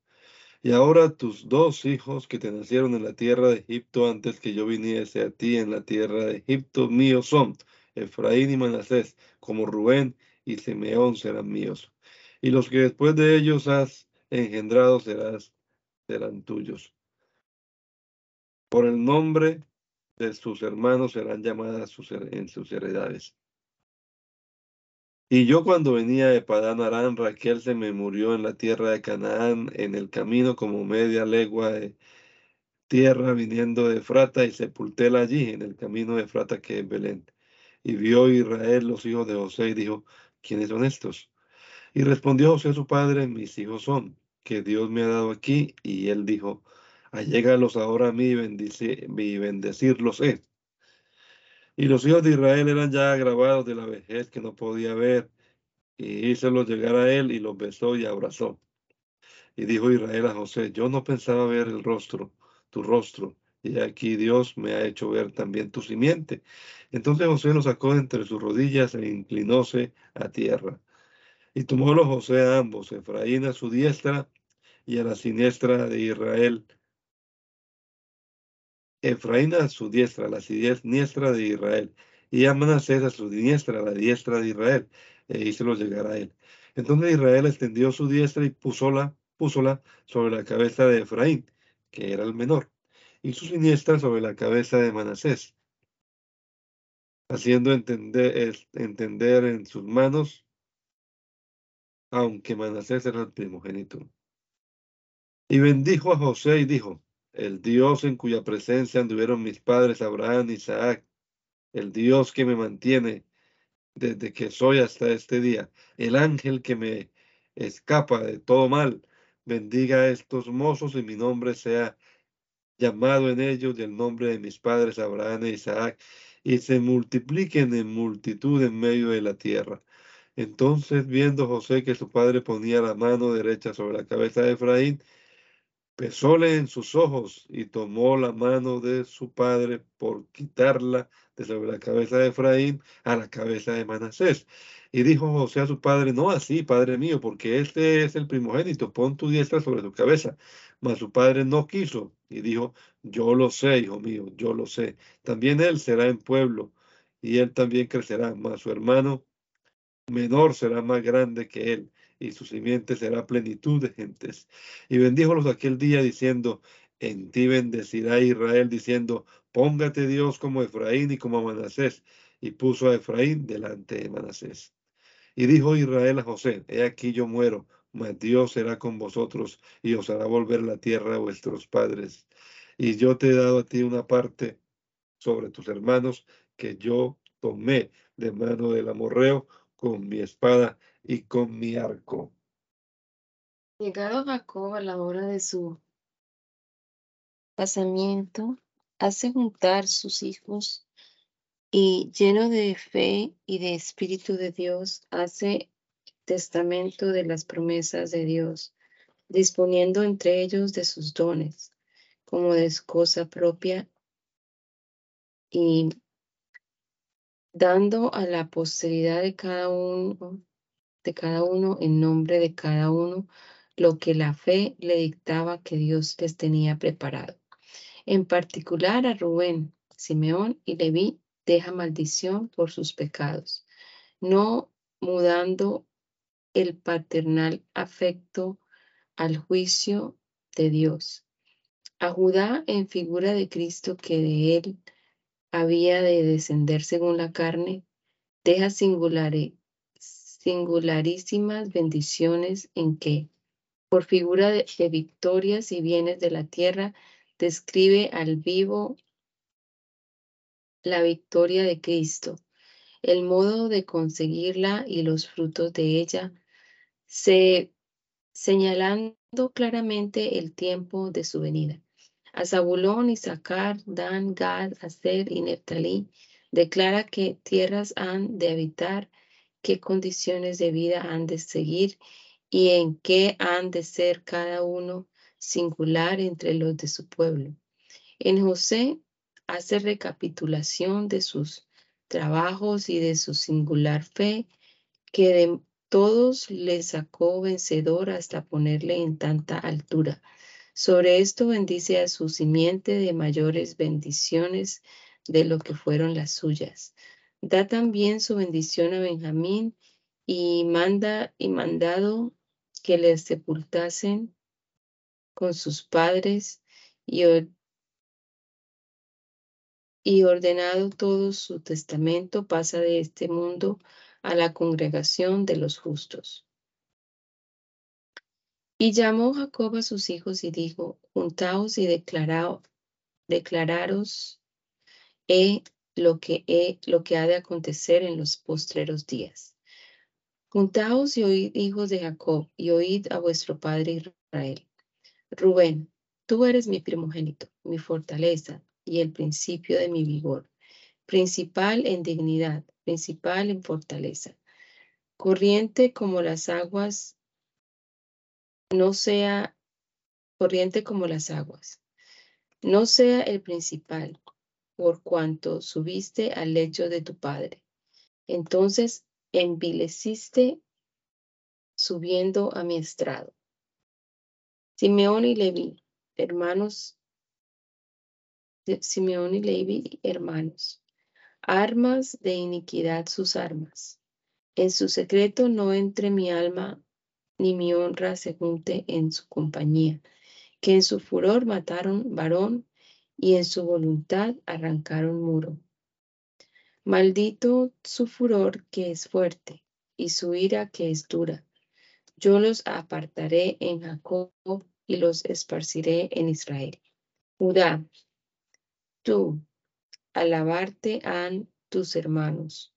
Y ahora tus dos hijos que te nacieron en la tierra de Egipto antes que yo viniese a ti en la tierra de Egipto míos son Efraín y Manasés, como Rubén y Simeón serán míos. Y los que después de ellos has engendrado serás, serán tuyos. Por el nombre de sus hermanos serán llamadas sus, en sus heredades. Y yo cuando venía de Padán Arán, Raquel se me murió en la tierra de Canaán, en el camino como media legua de tierra viniendo de Frata, y sepultéla allí, en el camino de Frata que es Belén. Y vio Israel los hijos de José y dijo, ¿quiénes son estos? Y respondió José a su padre, mis hijos son, que Dios me ha dado aquí. Y él dijo, allégalos ahora a mí y, bendecirlos he. Y los hijos de Israel eran ya agravados de la vejez que no podía ver, y hícelos llegar a él y los besó y abrazó. Y dijo Israel a José, yo no pensaba ver el rostro, tu rostro, y aquí Dios me ha hecho ver también tu simiente. Entonces José lo sacó entre sus rodillas e inclinóse a tierra. Y tomólos José a ambos, Efraín a su diestra y a la siniestra de Israel, Efraín a su diestra, la siniestra de Israel, y a Manasés a su diestra, la diestra de Israel, e hícelos llegar a él. Entonces Israel extendió su diestra y púsola, púsola sobre la cabeza de Efraín, que era el menor, y su siniestra sobre la cabeza de Manasés, haciendo entender, entender en sus manos, aunque Manasés era el primogénito. Y bendijo a José y dijo, el Dios en cuya presencia anduvieron mis padres Abraham y Isaac, el Dios que me mantiene desde que soy hasta este día, el ángel que me escapa de todo mal, bendiga a estos mozos y mi nombre sea llamado en ellos del nombre de mis padres Abraham e Isaac, y se multipliquen en multitud en medio de la tierra. Entonces, viendo José que su padre ponía la mano derecha sobre la cabeza de Efraín, pesóle en sus ojos y tomó la mano de su padre por quitarla de sobre la cabeza de Efraín a la cabeza de Manasés. Y dijo José a su padre, no así, padre mío, porque este es el primogénito, pon tu diestra sobre tu cabeza. Mas su padre no quiso y dijo, yo lo sé, hijo mío, yo lo sé. También él será en pueblo y él también crecerá, mas su hermano menor será más grande que él y su simiente será plenitud de gentes. Y bendíjolos aquel día diciendo, en ti bendecirá Israel, diciendo, póngate Dios como Efraín y como Manasés. Y puso a Efraín delante de Manasés. Y dijo Israel a José, he aquí yo muero, mas Dios será con vosotros y os hará volver la tierra a vuestros padres. Y yo te he dado a ti una parte sobre tus hermanos que yo tomé de mano del amorreo con mi espada y con mi arco. Llegado Jacob a la hora de su pasamiento, hace juntar sus hijos y lleno de fe y de espíritu de Dios, hace testamento de las promesas de Dios, disponiendo entre ellos de sus dones, como de cosa propia y dando a la posteridad de cada uno de cada uno en nombre de cada uno lo que la fe le dictaba que Dios les tenía preparado. En particular a Rubén, Simeón y Leví deja maldición por sus pecados, no mudando el paternal afecto al juicio de Dios. A Judá en figura de Cristo que de él había de descender según la carne, deja singulares singularísimas bendiciones en que, por figura de, victorias y bienes de la tierra, describe al vivo la victoria de Cristo, el modo de conseguirla y los frutos de ella, se, señalando claramente el tiempo de su venida. A Zabulón, Isaacar, Dan, Gad, Aser y Neftalí declara que tierras han de habitar qué condiciones de vida han de seguir y en qué han de ser cada uno singular entre los de su pueblo. En José hace recapitulación de sus trabajos y de su singular fe, que de todos le sacó vencedor hasta ponerle en tanta altura. Sobre esto bendice a su simiente de mayores bendiciones de lo que fueron las suyas. Da también su bendición a Benjamín y manda y mandado que le sepultasen con sus padres y y ordenado todo su testamento, pasa de este mundo a la congregación de los justos. Y llamó Jacob a sus hijos y dijo, juntaos y declaraos, declararos he lo que, ha de acontecer en los postreros días. Juntaos y oíd, hijos de Jacob, y oíd a vuestro padre Israel. Rubén, tú eres mi primogénito, mi fortaleza y el principio de mi vigor, principal en dignidad, principal en fortaleza, corriente como las aguas no sea corriente como las aguas, no sea el principal, por cuanto subiste al lecho de tu padre. Entonces envileciste subiendo a mi estrado. Simeón y Levi, hermanos, Simeón y Levi, hermanos, armas de iniquidad sus armas. En su secreto no entre mi alma ni mi honra se junte en su compañía, que en su furor mataron varón y en su voluntad arrancaron muro. Maldito su furor que es fuerte y su ira que es dura. Yo los apartaré en Jacob y los esparciré en Israel. Judá, tú, alabarte han tus hermanos,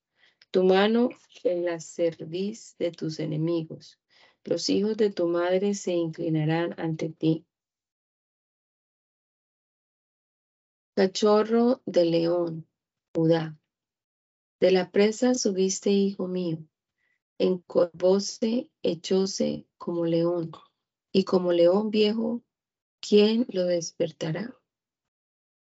tu mano en la cerviz de tus enemigos los hijos de tu madre se inclinarán ante ti. Cachorro de león, Judá. De la presa subiste, hijo mío. Encorvóse, echóse como león, y como león viejo, ¿quién lo despertará?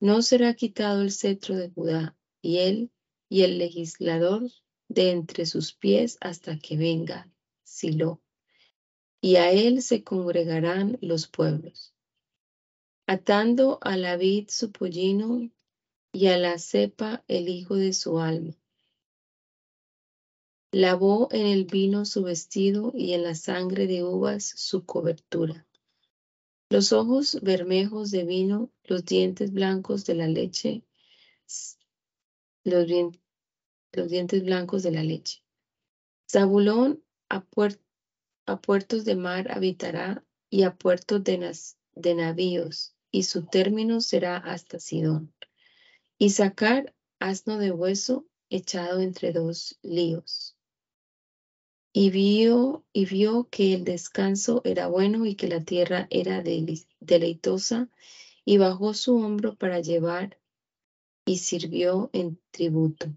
No será quitado el cetro de Judá, y él y el legislador de entre sus pies hasta que venga Silo y a él se congregarán los pueblos. Atando a la vid su pollino y a la cepa el hijo de su alma. Lavó en el vino su vestido y en la sangre de uvas su cobertura. Los ojos bermejos de vino, los dientes blancos de la leche, los, dientes blancos de la leche. Zabulón a puertos de mar habitará y a puertos de, navíos, y su término será hasta Sidón. Y sacar asno de hueso echado entre dos líos. Y vio, y vio que el descanso era bueno y que la tierra era deleitosa, y bajó su hombro para llevar y sirvió en tributo.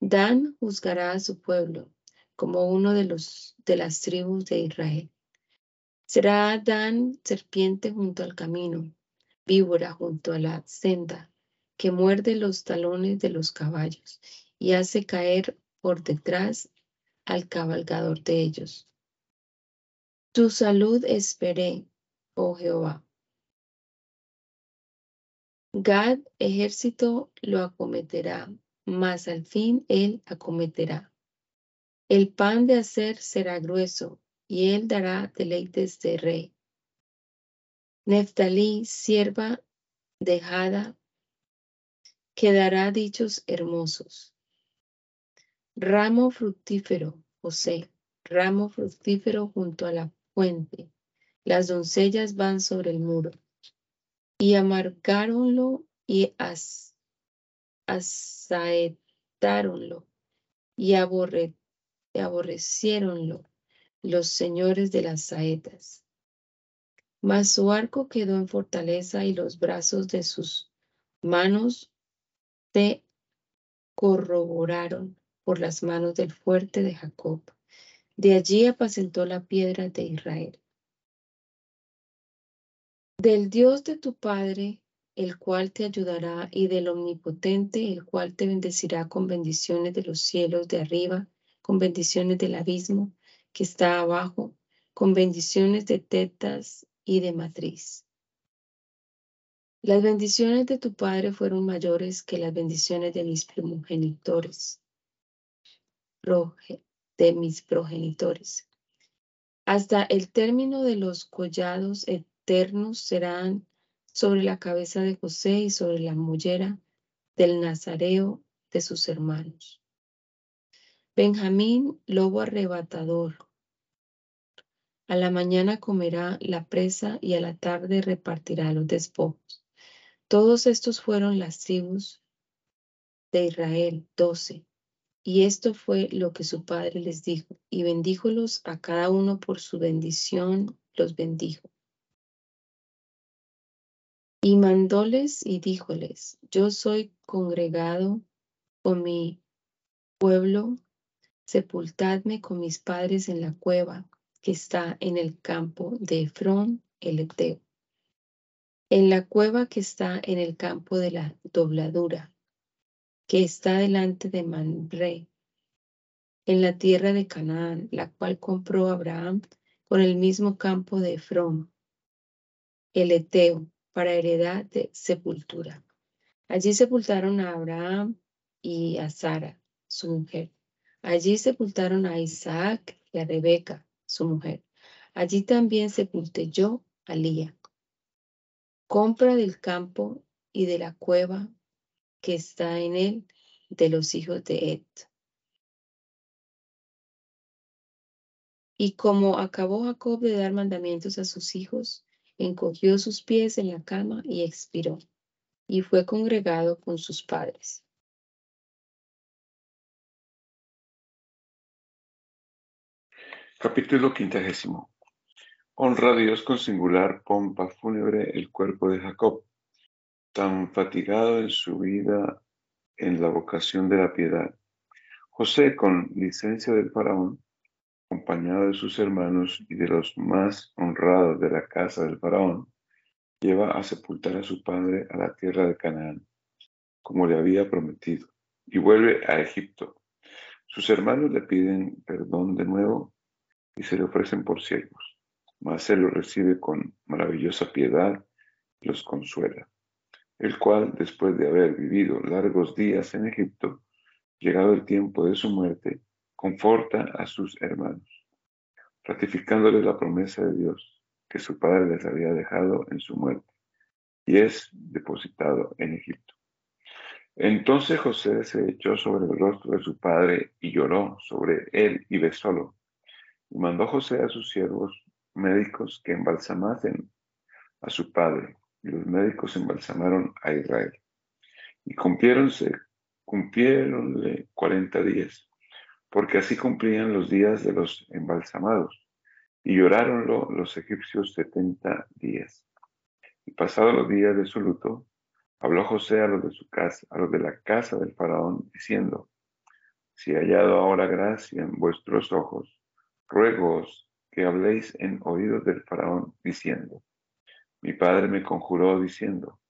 Dan juzgará a su pueblo, como uno de, los, de las tribus de Israel. Será Dan serpiente junto al camino, víbora junto a la senda, que muerde los talones de los caballos y hace caer por detrás al cabalgador de ellos. Tu salud esperé, oh Jehová. Gad, ejército, lo acometerá, mas al fin él acometerá. El pan de hacer será grueso, y él dará deleites de rey. Neftalí, sierva dejada, que dará dichos hermosos. Ramo fructífero, José, ramo fructífero junto a la fuente. Las doncellas van sobre el muro. Y amargáronlo y as, asaetáronlo y aborre, aborrecieronlo los señores de las saetas. Mas su arco quedó en fortaleza y los brazos de sus manos se corroboraron por las manos del fuerte de Jacob. De allí apacentó la piedra de Israel. Del Dios de tu Padre, el cual te ayudará, y del Omnipotente, el cual te bendecirá con bendiciones de los cielos de arriba con bendiciones del abismo que está abajo, con bendiciones de tetas y de matriz. Las bendiciones de tu padre fueron mayores que las bendiciones de mis progenitores, de mis progenitores. Hasta el término de los collados eternos serán sobre la cabeza de José y sobre la mollera del nazareo de sus hermanos. Benjamín, lobo arrebatador. A la mañana comerá la presa y a la tarde repartirá los despojos. Todos estos fueron las tribus de Israel, doce. Y esto fue lo que su padre les dijo, y bendíjolos a cada uno por su bendición, los bendijo. Y mandóles y díjoles, yo soy congregado con mi pueblo, sepultadme con mis padres en la cueva que está en el campo de Efrón el Eteo, en la cueva que está en el campo de la dobladura, que está delante de Manre, en la tierra de Canaán, la cual compró Abraham con el mismo campo de Efrón, el Eteo, para heredad de sepultura. Allí sepultaron a Abraham y a Sara, su mujer. Allí sepultaron a Isaac y a Rebeca, su mujer. Allí también sepulté yo a Lía. Compra del campo y de la cueva que está en él de los hijos de Ed. Y como acabó Jacob de dar mandamientos a sus hijos, encogió sus pies en la cama y expiró, y fue congregado con sus padres. Capítulo quintagésimo. Honra a Dios con singular pompa fúnebre el cuerpo de Jacob, tan fatigado en su vida en la vocación de la piedad. José, con licencia del faraón, acompañado de sus hermanos y de los más honrados de la casa del faraón, lleva a sepultar a su padre a la tierra de Canaán, como le había prometido, y vuelve a Egipto. Sus hermanos le piden perdón de nuevo y se le ofrecen por siervos, mas él los recibe con maravillosa piedad y los consuela el cual, después de haber vivido largos días en Egipto, llegado el tiempo de su muerte, conforta a sus hermanos, ratificándoles la promesa de Dios que su padre les había dejado en su muerte, y es depositado en Egipto. Entonces José se echó sobre el rostro de su padre y lloró sobre él y besólo. Y mandó José a sus siervos médicos que embalsamasen a su padre y los médicos embalsamaron a Israel. Y cumpliéronse, cumpliéronle cuarenta días, porque así cumplían los días de los embalsamados. Y lloraronlo los egipcios setenta días. Y pasados los días de su luto, habló José a los de su casa, a los de la casa del faraón, diciendo: Si he hallado ahora gracia en vuestros ojos, ruegos que habléis en oídos del faraón, diciendo: mi padre me conjuró diciendo,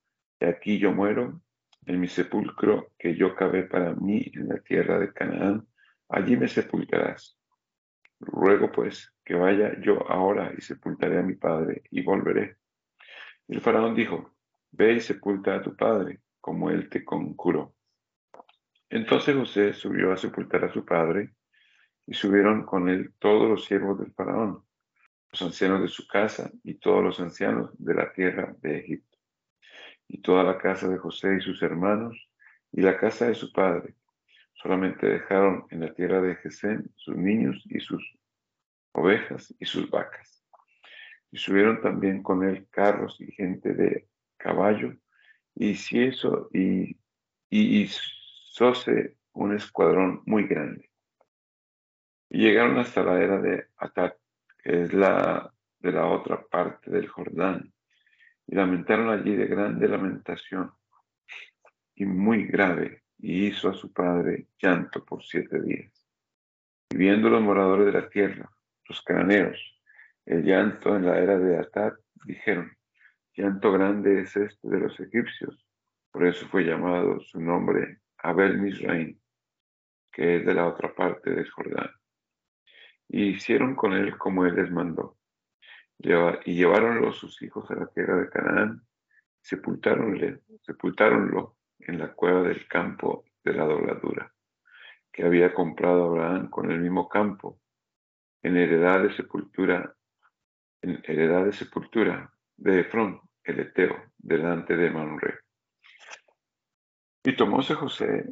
de aquí yo muero, en mi sepulcro que yo cavé para mí en la tierra de Canaán, allí me sepultarás. Ruego pues que vaya yo ahora y sepultaré a mi padre y volveré. el faraón dijo, ve y sepulta a tu padre, como él te conjuró. Entonces José subió a sepultar a su padre, y subieron con él todos los siervos del faraón, los ancianos de su casa y todos los ancianos de la tierra de Egipto, y toda la casa de José y sus hermanos, y la casa de su padre. Solamente dejaron en la tierra de Gesén sus niños y sus ovejas y sus vacas. Y subieron también con él carros y gente de caballo, y si y, y hizóse un escuadrón muy grande. Y llegaron hasta la era de Atat, es la de la otra parte del Jordán. Y lamentaron allí de grande lamentación y muy grave, y hizo a su padre llanto por siete días. Y viendo los moradores de la tierra, los cananeos, el llanto en la era de Atad, dijeron, llanto grande es este de los egipcios. Por eso fue llamado su nombre Abel Misraim, que es de la otra parte del Jordán y hicieron con él como él les mandó. Y llevaronlo sus hijos a la tierra de Canaán, sepultáronle, sepultáronlo en la cueva del campo de la dobladura, que había comprado Abraham con el mismo campo, en heredad de sepultura, en heredad de sepultura de Efrón, el Eteo, delante de Manre. Y tomóse José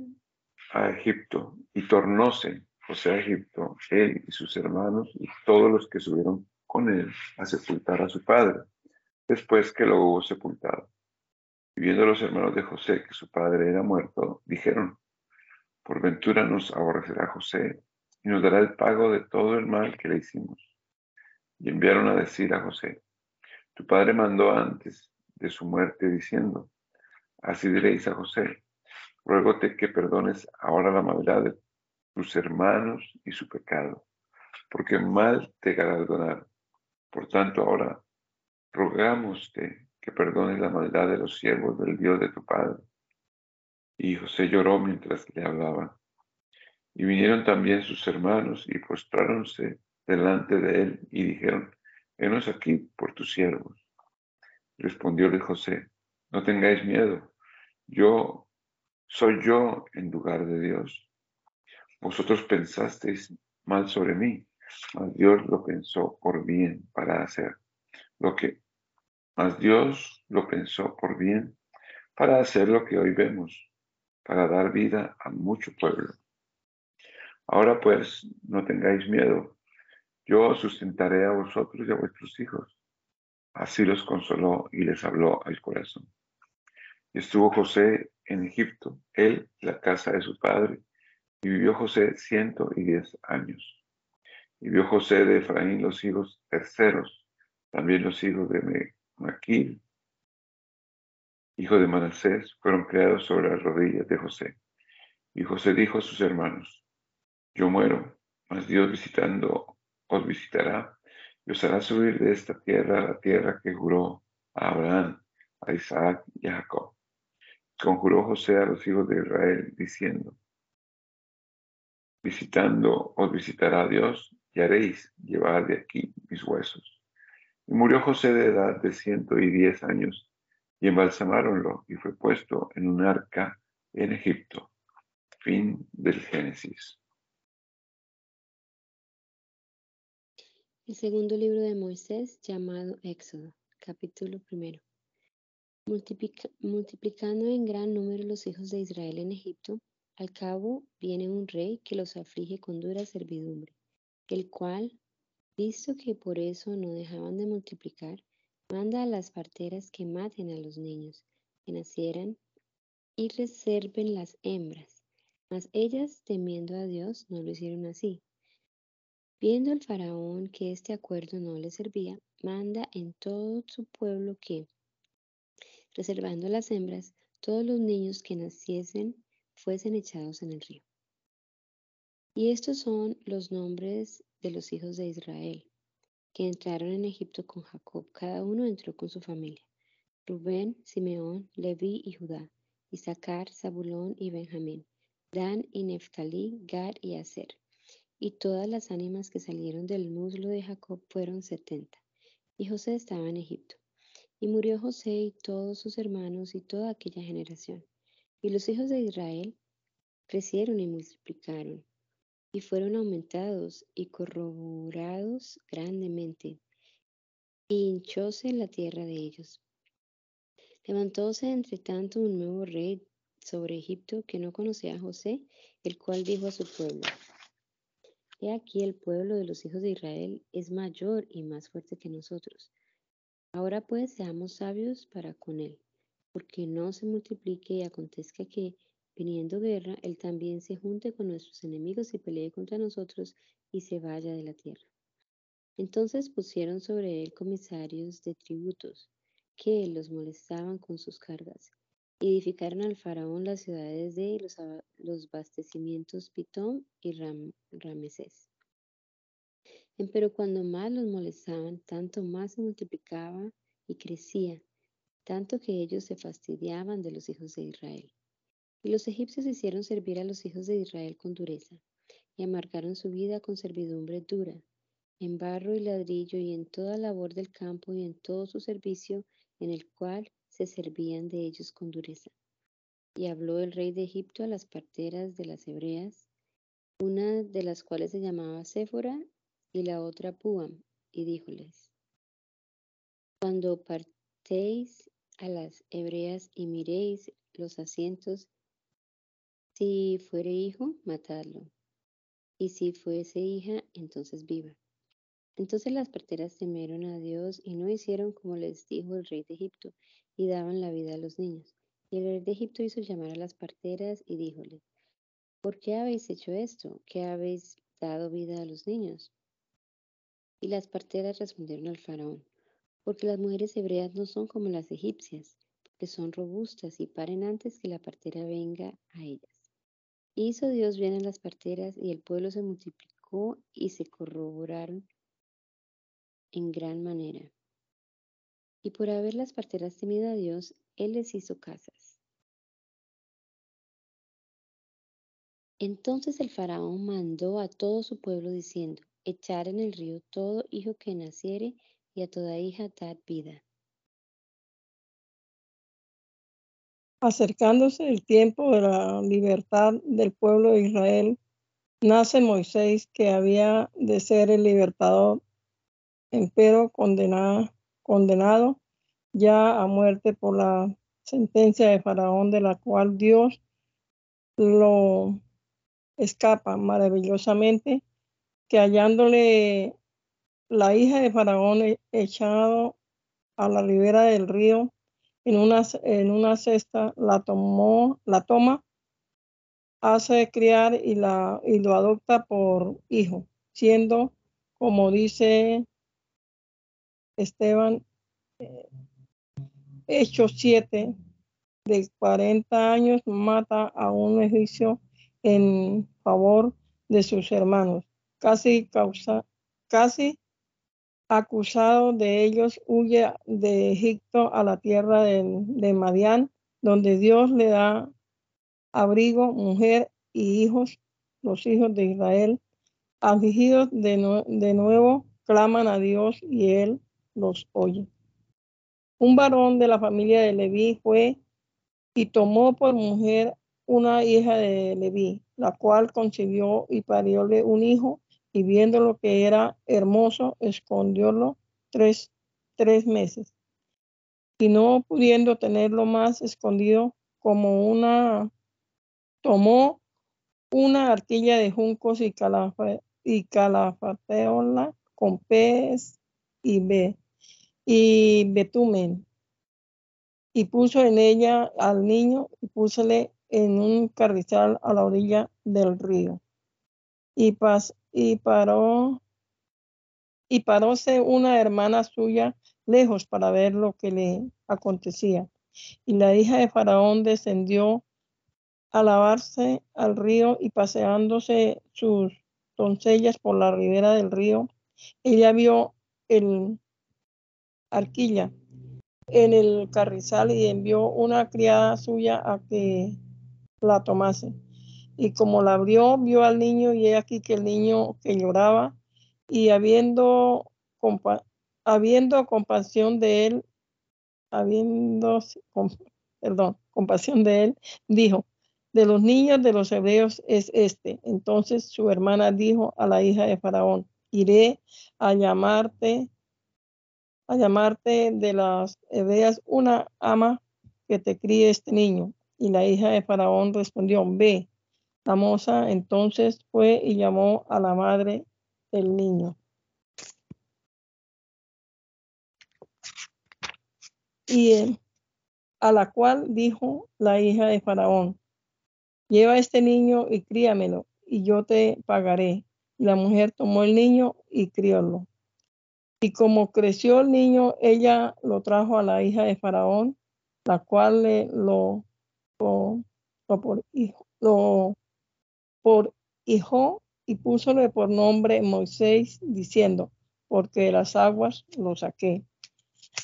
a Egipto y tornóse José a Egipto, él y sus hermanos y todos los que subieron con él a sepultar a su padre, después que lo hubo sepultado. Y viendo los hermanos de José que su padre era muerto, dijeron, por ventura nos aborrecerá José y nos dará el pago de todo el mal que le hicimos. Y enviaron a decir a José, tu padre mandó antes de su muerte diciendo, así diréis a José, ruégote que perdones ahora la maldad de tus hermanos y su pecado, porque mal te galardonaron. Por tanto, ahora rogámoste que perdones la maldad de los siervos del Dios de tu Padre. Y José lloró mientras le hablaba. Y vinieron también sus hermanos y postráronse delante de él y dijeron, Henos aquí por tus siervos. Respondióle José, no tengáis miedo, yo soy yo en lugar de Dios. Vosotros pensasteis mal sobre mí, mas Dios lo pensó por bien para hacer lo que, mas Dios lo pensó por bien para hacer lo que hoy vemos, para dar vida a mucho pueblo. Ahora pues, no tengáis miedo, yo sustentaré a vosotros y a vuestros hijos. Así los consoló y les habló al corazón. Estuvo José en Egipto, él, la casa de su padre, y vivió José ciento y diez años. Y vio José de Efraín los hijos terceros, también los hijos de Maquil, hijo de Manasés, fueron creados sobre las rodillas de José. Y José dijo a sus hermanos, yo muero, mas Dios visitando os visitará y os hará subir de esta tierra a la tierra que juró a Abraham, a Isaac y a Jacob. Conjuró José a los hijos de Israel, diciendo, visitando os visitará Dios y haréis llevar de aquí mis huesos. Y murió José de edad de ciento y diez años, y embalsamáronlo, y fue puesto en un arca en Egipto. Fin del Génesis. El segundo libro de Moisés, llamado Éxodo, capítulo primero. multiplicando en gran número los hijos de Israel en Egipto, al cabo viene un rey que los aflige con dura servidumbre, el cual, visto que por eso no dejaban de multiplicar, manda a las parteras que maten a los niños que nacieran y reserven las hembras. Mas ellas, temiendo a Dios, no lo hicieron así, Viendo el faraón que este acuerdo no le servía, manda en todo su pueblo que, reservando las hembras, todos los niños que naciesen fuesen echados en el río. Y estos son los nombres de los hijos de Israel, que entraron en Egipto con Jacob. Cada uno entró con su familia. Rubén, Simeón, Leví y Judá, Isaacar, Zabulón y Benjamín, Dan y Neftalí, Gad y Aser. Y todas las ánimas que salieron del muslo de Jacob fueron setenta. Y José estaba en Egipto. Y murió José y todos sus hermanos y toda aquella generación. Y los hijos de Israel crecieron y multiplicaron, y fueron aumentados y corroborados grandemente, y hinchóse la tierra de ellos. Levantóse entre tanto un nuevo rey sobre Egipto que no conocía a José, el cual dijo a su pueblo, He aquí el pueblo de los hijos de Israel es mayor y más fuerte que nosotros. Ahora pues seamos sabios para con él, porque no se multiplique y acontezca que, viniendo guerra, él también se junte con nuestros enemigos y pelee contra nosotros y se vaya de la tierra. Entonces pusieron sobre él comisarios de tributos, que los molestaban con sus cargas, edificaron al faraón las ciudades de los, los abastecimientos Pitón y Ram, Ramesés. Pero cuando más los molestaban, tanto más se multiplicaba y crecía, tanto que ellos se fastidiaban de los hijos de Israel. Y los egipcios hicieron servir a los hijos de Israel con dureza, y amargaron su vida con servidumbre dura, en barro y ladrillo, y en toda labor del campo, y en todo su servicio, en el cual se servían de ellos con dureza. Y habló el rey de Egipto a las parteras de las hebreas, una de las cuales se llamaba Séfora y la otra Puam, y díjoles, Cuando partéis a las hebreas y miréis los asientos Si fuere hijo, matadlo. Y si fuese hija, entonces viva. Entonces las parteras temieron a Dios y no hicieron como les dijo el rey de Egipto, y daban la vida a los niños. Y el rey de Egipto hizo llamar a las parteras y díjoles, ¿por qué habéis hecho esto? ¿Qué habéis dado vida a los niños? Y las parteras respondieron al faraón, porque las mujeres hebreas no son como las egipcias, porque son robustas y paren antes que la partera venga a ellas. Hizo Dios bien a las parteras y el pueblo se multiplicó y se corroboraron en gran manera. Y por haber las parteras temido a Dios, Él les hizo casas. Entonces el faraón mandó a todo su pueblo diciendo, echar en el río todo hijo que naciere y a toda hija dar vida. Acercándose el tiempo de la libertad del pueblo de Israel, nace Moisés, que había de ser el libertador, empero condenado ya a muerte por la sentencia de Faraón, de la cual Dios lo escapa maravillosamente, que hallándole la hija de Faraón e-, echado a la ribera del río, en una, en una cesta, la tomó, la toma, hace criar y, la, y lo adopta por hijo, siendo, como dice Esteban, eh, Hechos 7, de 40 años, mata a un egipcio en favor de sus hermanos. Casi, causa, casi acusado de ellos, huye de Egipto a la tierra de, de Madián, donde Dios le da abrigo, mujer y hijos, los hijos de Israel, afligidos de, de nuevo, claman a Dios y Él los oye. Un varón de la familia de Leví fue y tomó por mujer una hija de Leví, la cual concibió y parióle un hijo y viendo lo que era hermoso, escondiólo tres, tres meses. Y no pudiendo tenerlo más escondido como una, tomó una arquilla de juncos y, calafa, y calafateola con pez y, be, y betumen. Y puso en ella al niño y púsele en un carrizal a la orilla del río. Y, pas, y paró y paróse una hermana suya lejos para ver lo que le acontecía. Y la hija de Faraón descendió a lavarse al río y paseándose sus doncellas por la ribera del río, ella vio el arquilla en el carrizal y envió una criada suya a que la tomase. Y como la abrió, vio al niño y he aquí que el niño que lloraba y habiendo, habiendo compasión de él, habiendo, perdón, compasión de él, dijo, de los niños de los hebreos es este. Entonces su hermana dijo a la hija de Faraón, iré a llamarte, a llamarte de las hebreas una ama que te críe este niño. Y la hija de Faraón respondió, ve. La moza entonces fue y llamó a la madre del niño. Y a la cual dijo la hija de Faraón, lleva este niño y críamelo, y yo te pagaré. Y la mujer tomó el niño y criólo. Y como creció el niño, ella lo trajo a la hija de Faraón, la cual le lo, lo, lo por hijo y púsole por nombre Moisés, diciendo, porque las aguas lo saqué.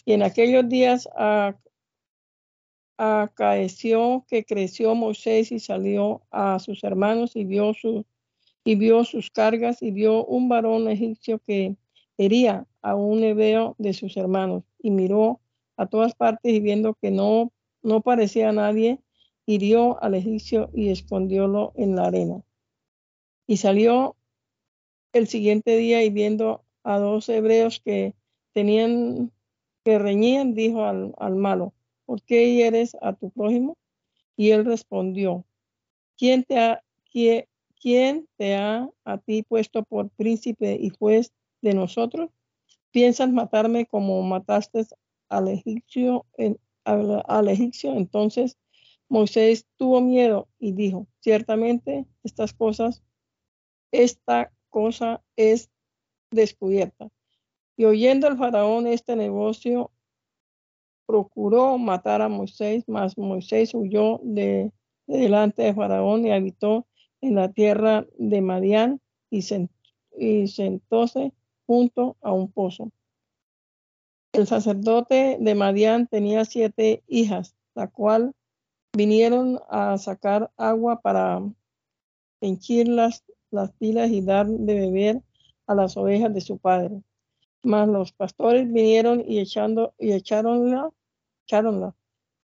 Y en aquellos días acaeció que creció Moisés y salió a sus hermanos y vio, y vio sus cargas y vio un varón egipcio que hería a un hebreo de sus hermanos y miró a todas partes y viendo que no, no parecía nadie, hirió al egipcio y escondiólo en la arena. Y salió el siguiente día y viendo a dos hebreos que tenían, que reñían, dijo al, malo, ¿por qué hieres a tu prójimo? Y él respondió, ¿quién te ha, quién, quién te ha a ti puesto por príncipe y juez de nosotros? ¿Piensas matarme como mataste al egipcio, al, al egipcio? Entonces Moisés tuvo miedo y dijo, ciertamente estas cosas, esta cosa es descubierta. Y oyendo el faraón este negocio, procuró matar a Moisés, mas Moisés huyó de, de delante de faraón y habitó en la tierra de Madián y sentóse junto a un pozo. El sacerdote de Madián tenía siete hijas, la cual vinieron a sacar agua para henchir las, las pilas y dar de beber a las ovejas de su padre. Mas los pastores vinieron y echando y echaronla.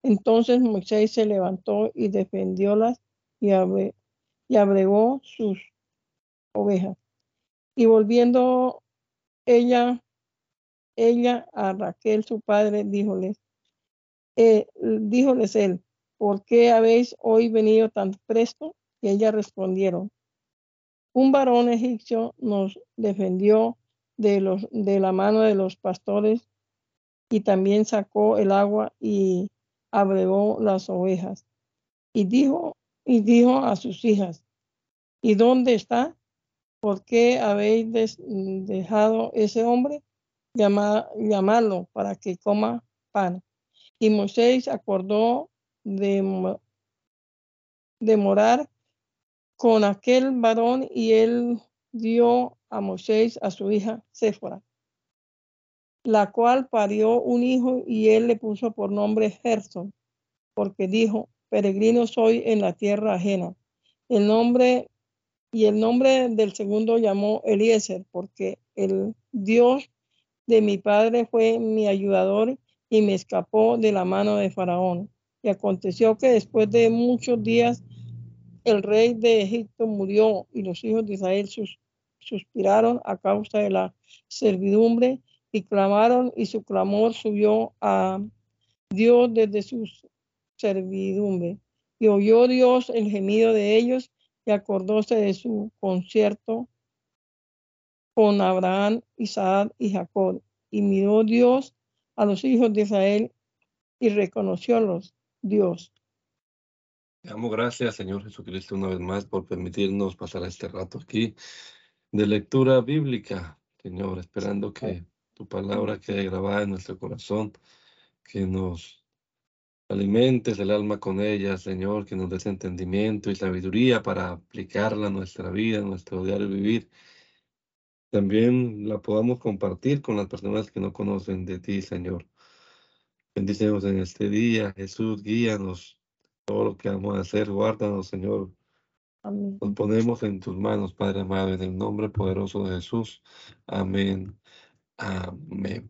Entonces Moisés se levantó y defendiólas y, abre, y abregó sus ovejas. Y volviendo ella, ella a Raquel, su padre, díjoles, eh, díjoles él, ¿por qué habéis hoy venido tan presto? Y ellas respondieron, un varón egipcio nos defendió de, los, de la mano de los pastores y también sacó el agua y abrevó las ovejas. Y dijo, y dijo a sus hijas, ¿y dónde está? ¿Por qué habéis dejado ese hombre? Llama, llamarlo para que coma pan. Y Moisés acordó de morar con aquel varón y él dio a Moisés a su hija Séfora, la cual parió un hijo y él le puso por nombre Gerson, porque dijo, peregrino soy en la tierra ajena. El nombre y el nombre del segundo llamó Eliezer, porque el Dios de mi padre fue mi ayudador y me escapó de la mano de Faraón. Y aconteció que después de muchos días el rey de Egipto murió y los hijos de Israel sus, suspiraron a causa de la servidumbre y clamaron y su clamor subió a Dios desde su servidumbre. Y oyó Dios el gemido de ellos y acordóse de su concierto con Abraham, Isaac y Jacob. Y miró Dios a los hijos de Israel y reconociólos Dios. Damos gracias, Señor Jesucristo, una vez más por permitirnos pasar este rato aquí de lectura bíblica, Señor, esperando que tu palabra quede grabada en nuestro corazón, que nos alimentes el alma con ella, Señor, que nos des entendimiento y sabiduría para aplicarla a nuestra vida, a nuestro diario vivir. También la podamos compartir con las personas que no conocen de ti, Señor. Bendicemos en este día, Jesús, guíanos. Todo lo que vamos a hacer, guárdanos, Señor. Amén. Nos ponemos en tus manos, Padre amado, en el nombre poderoso de Jesús. Amén. Amén.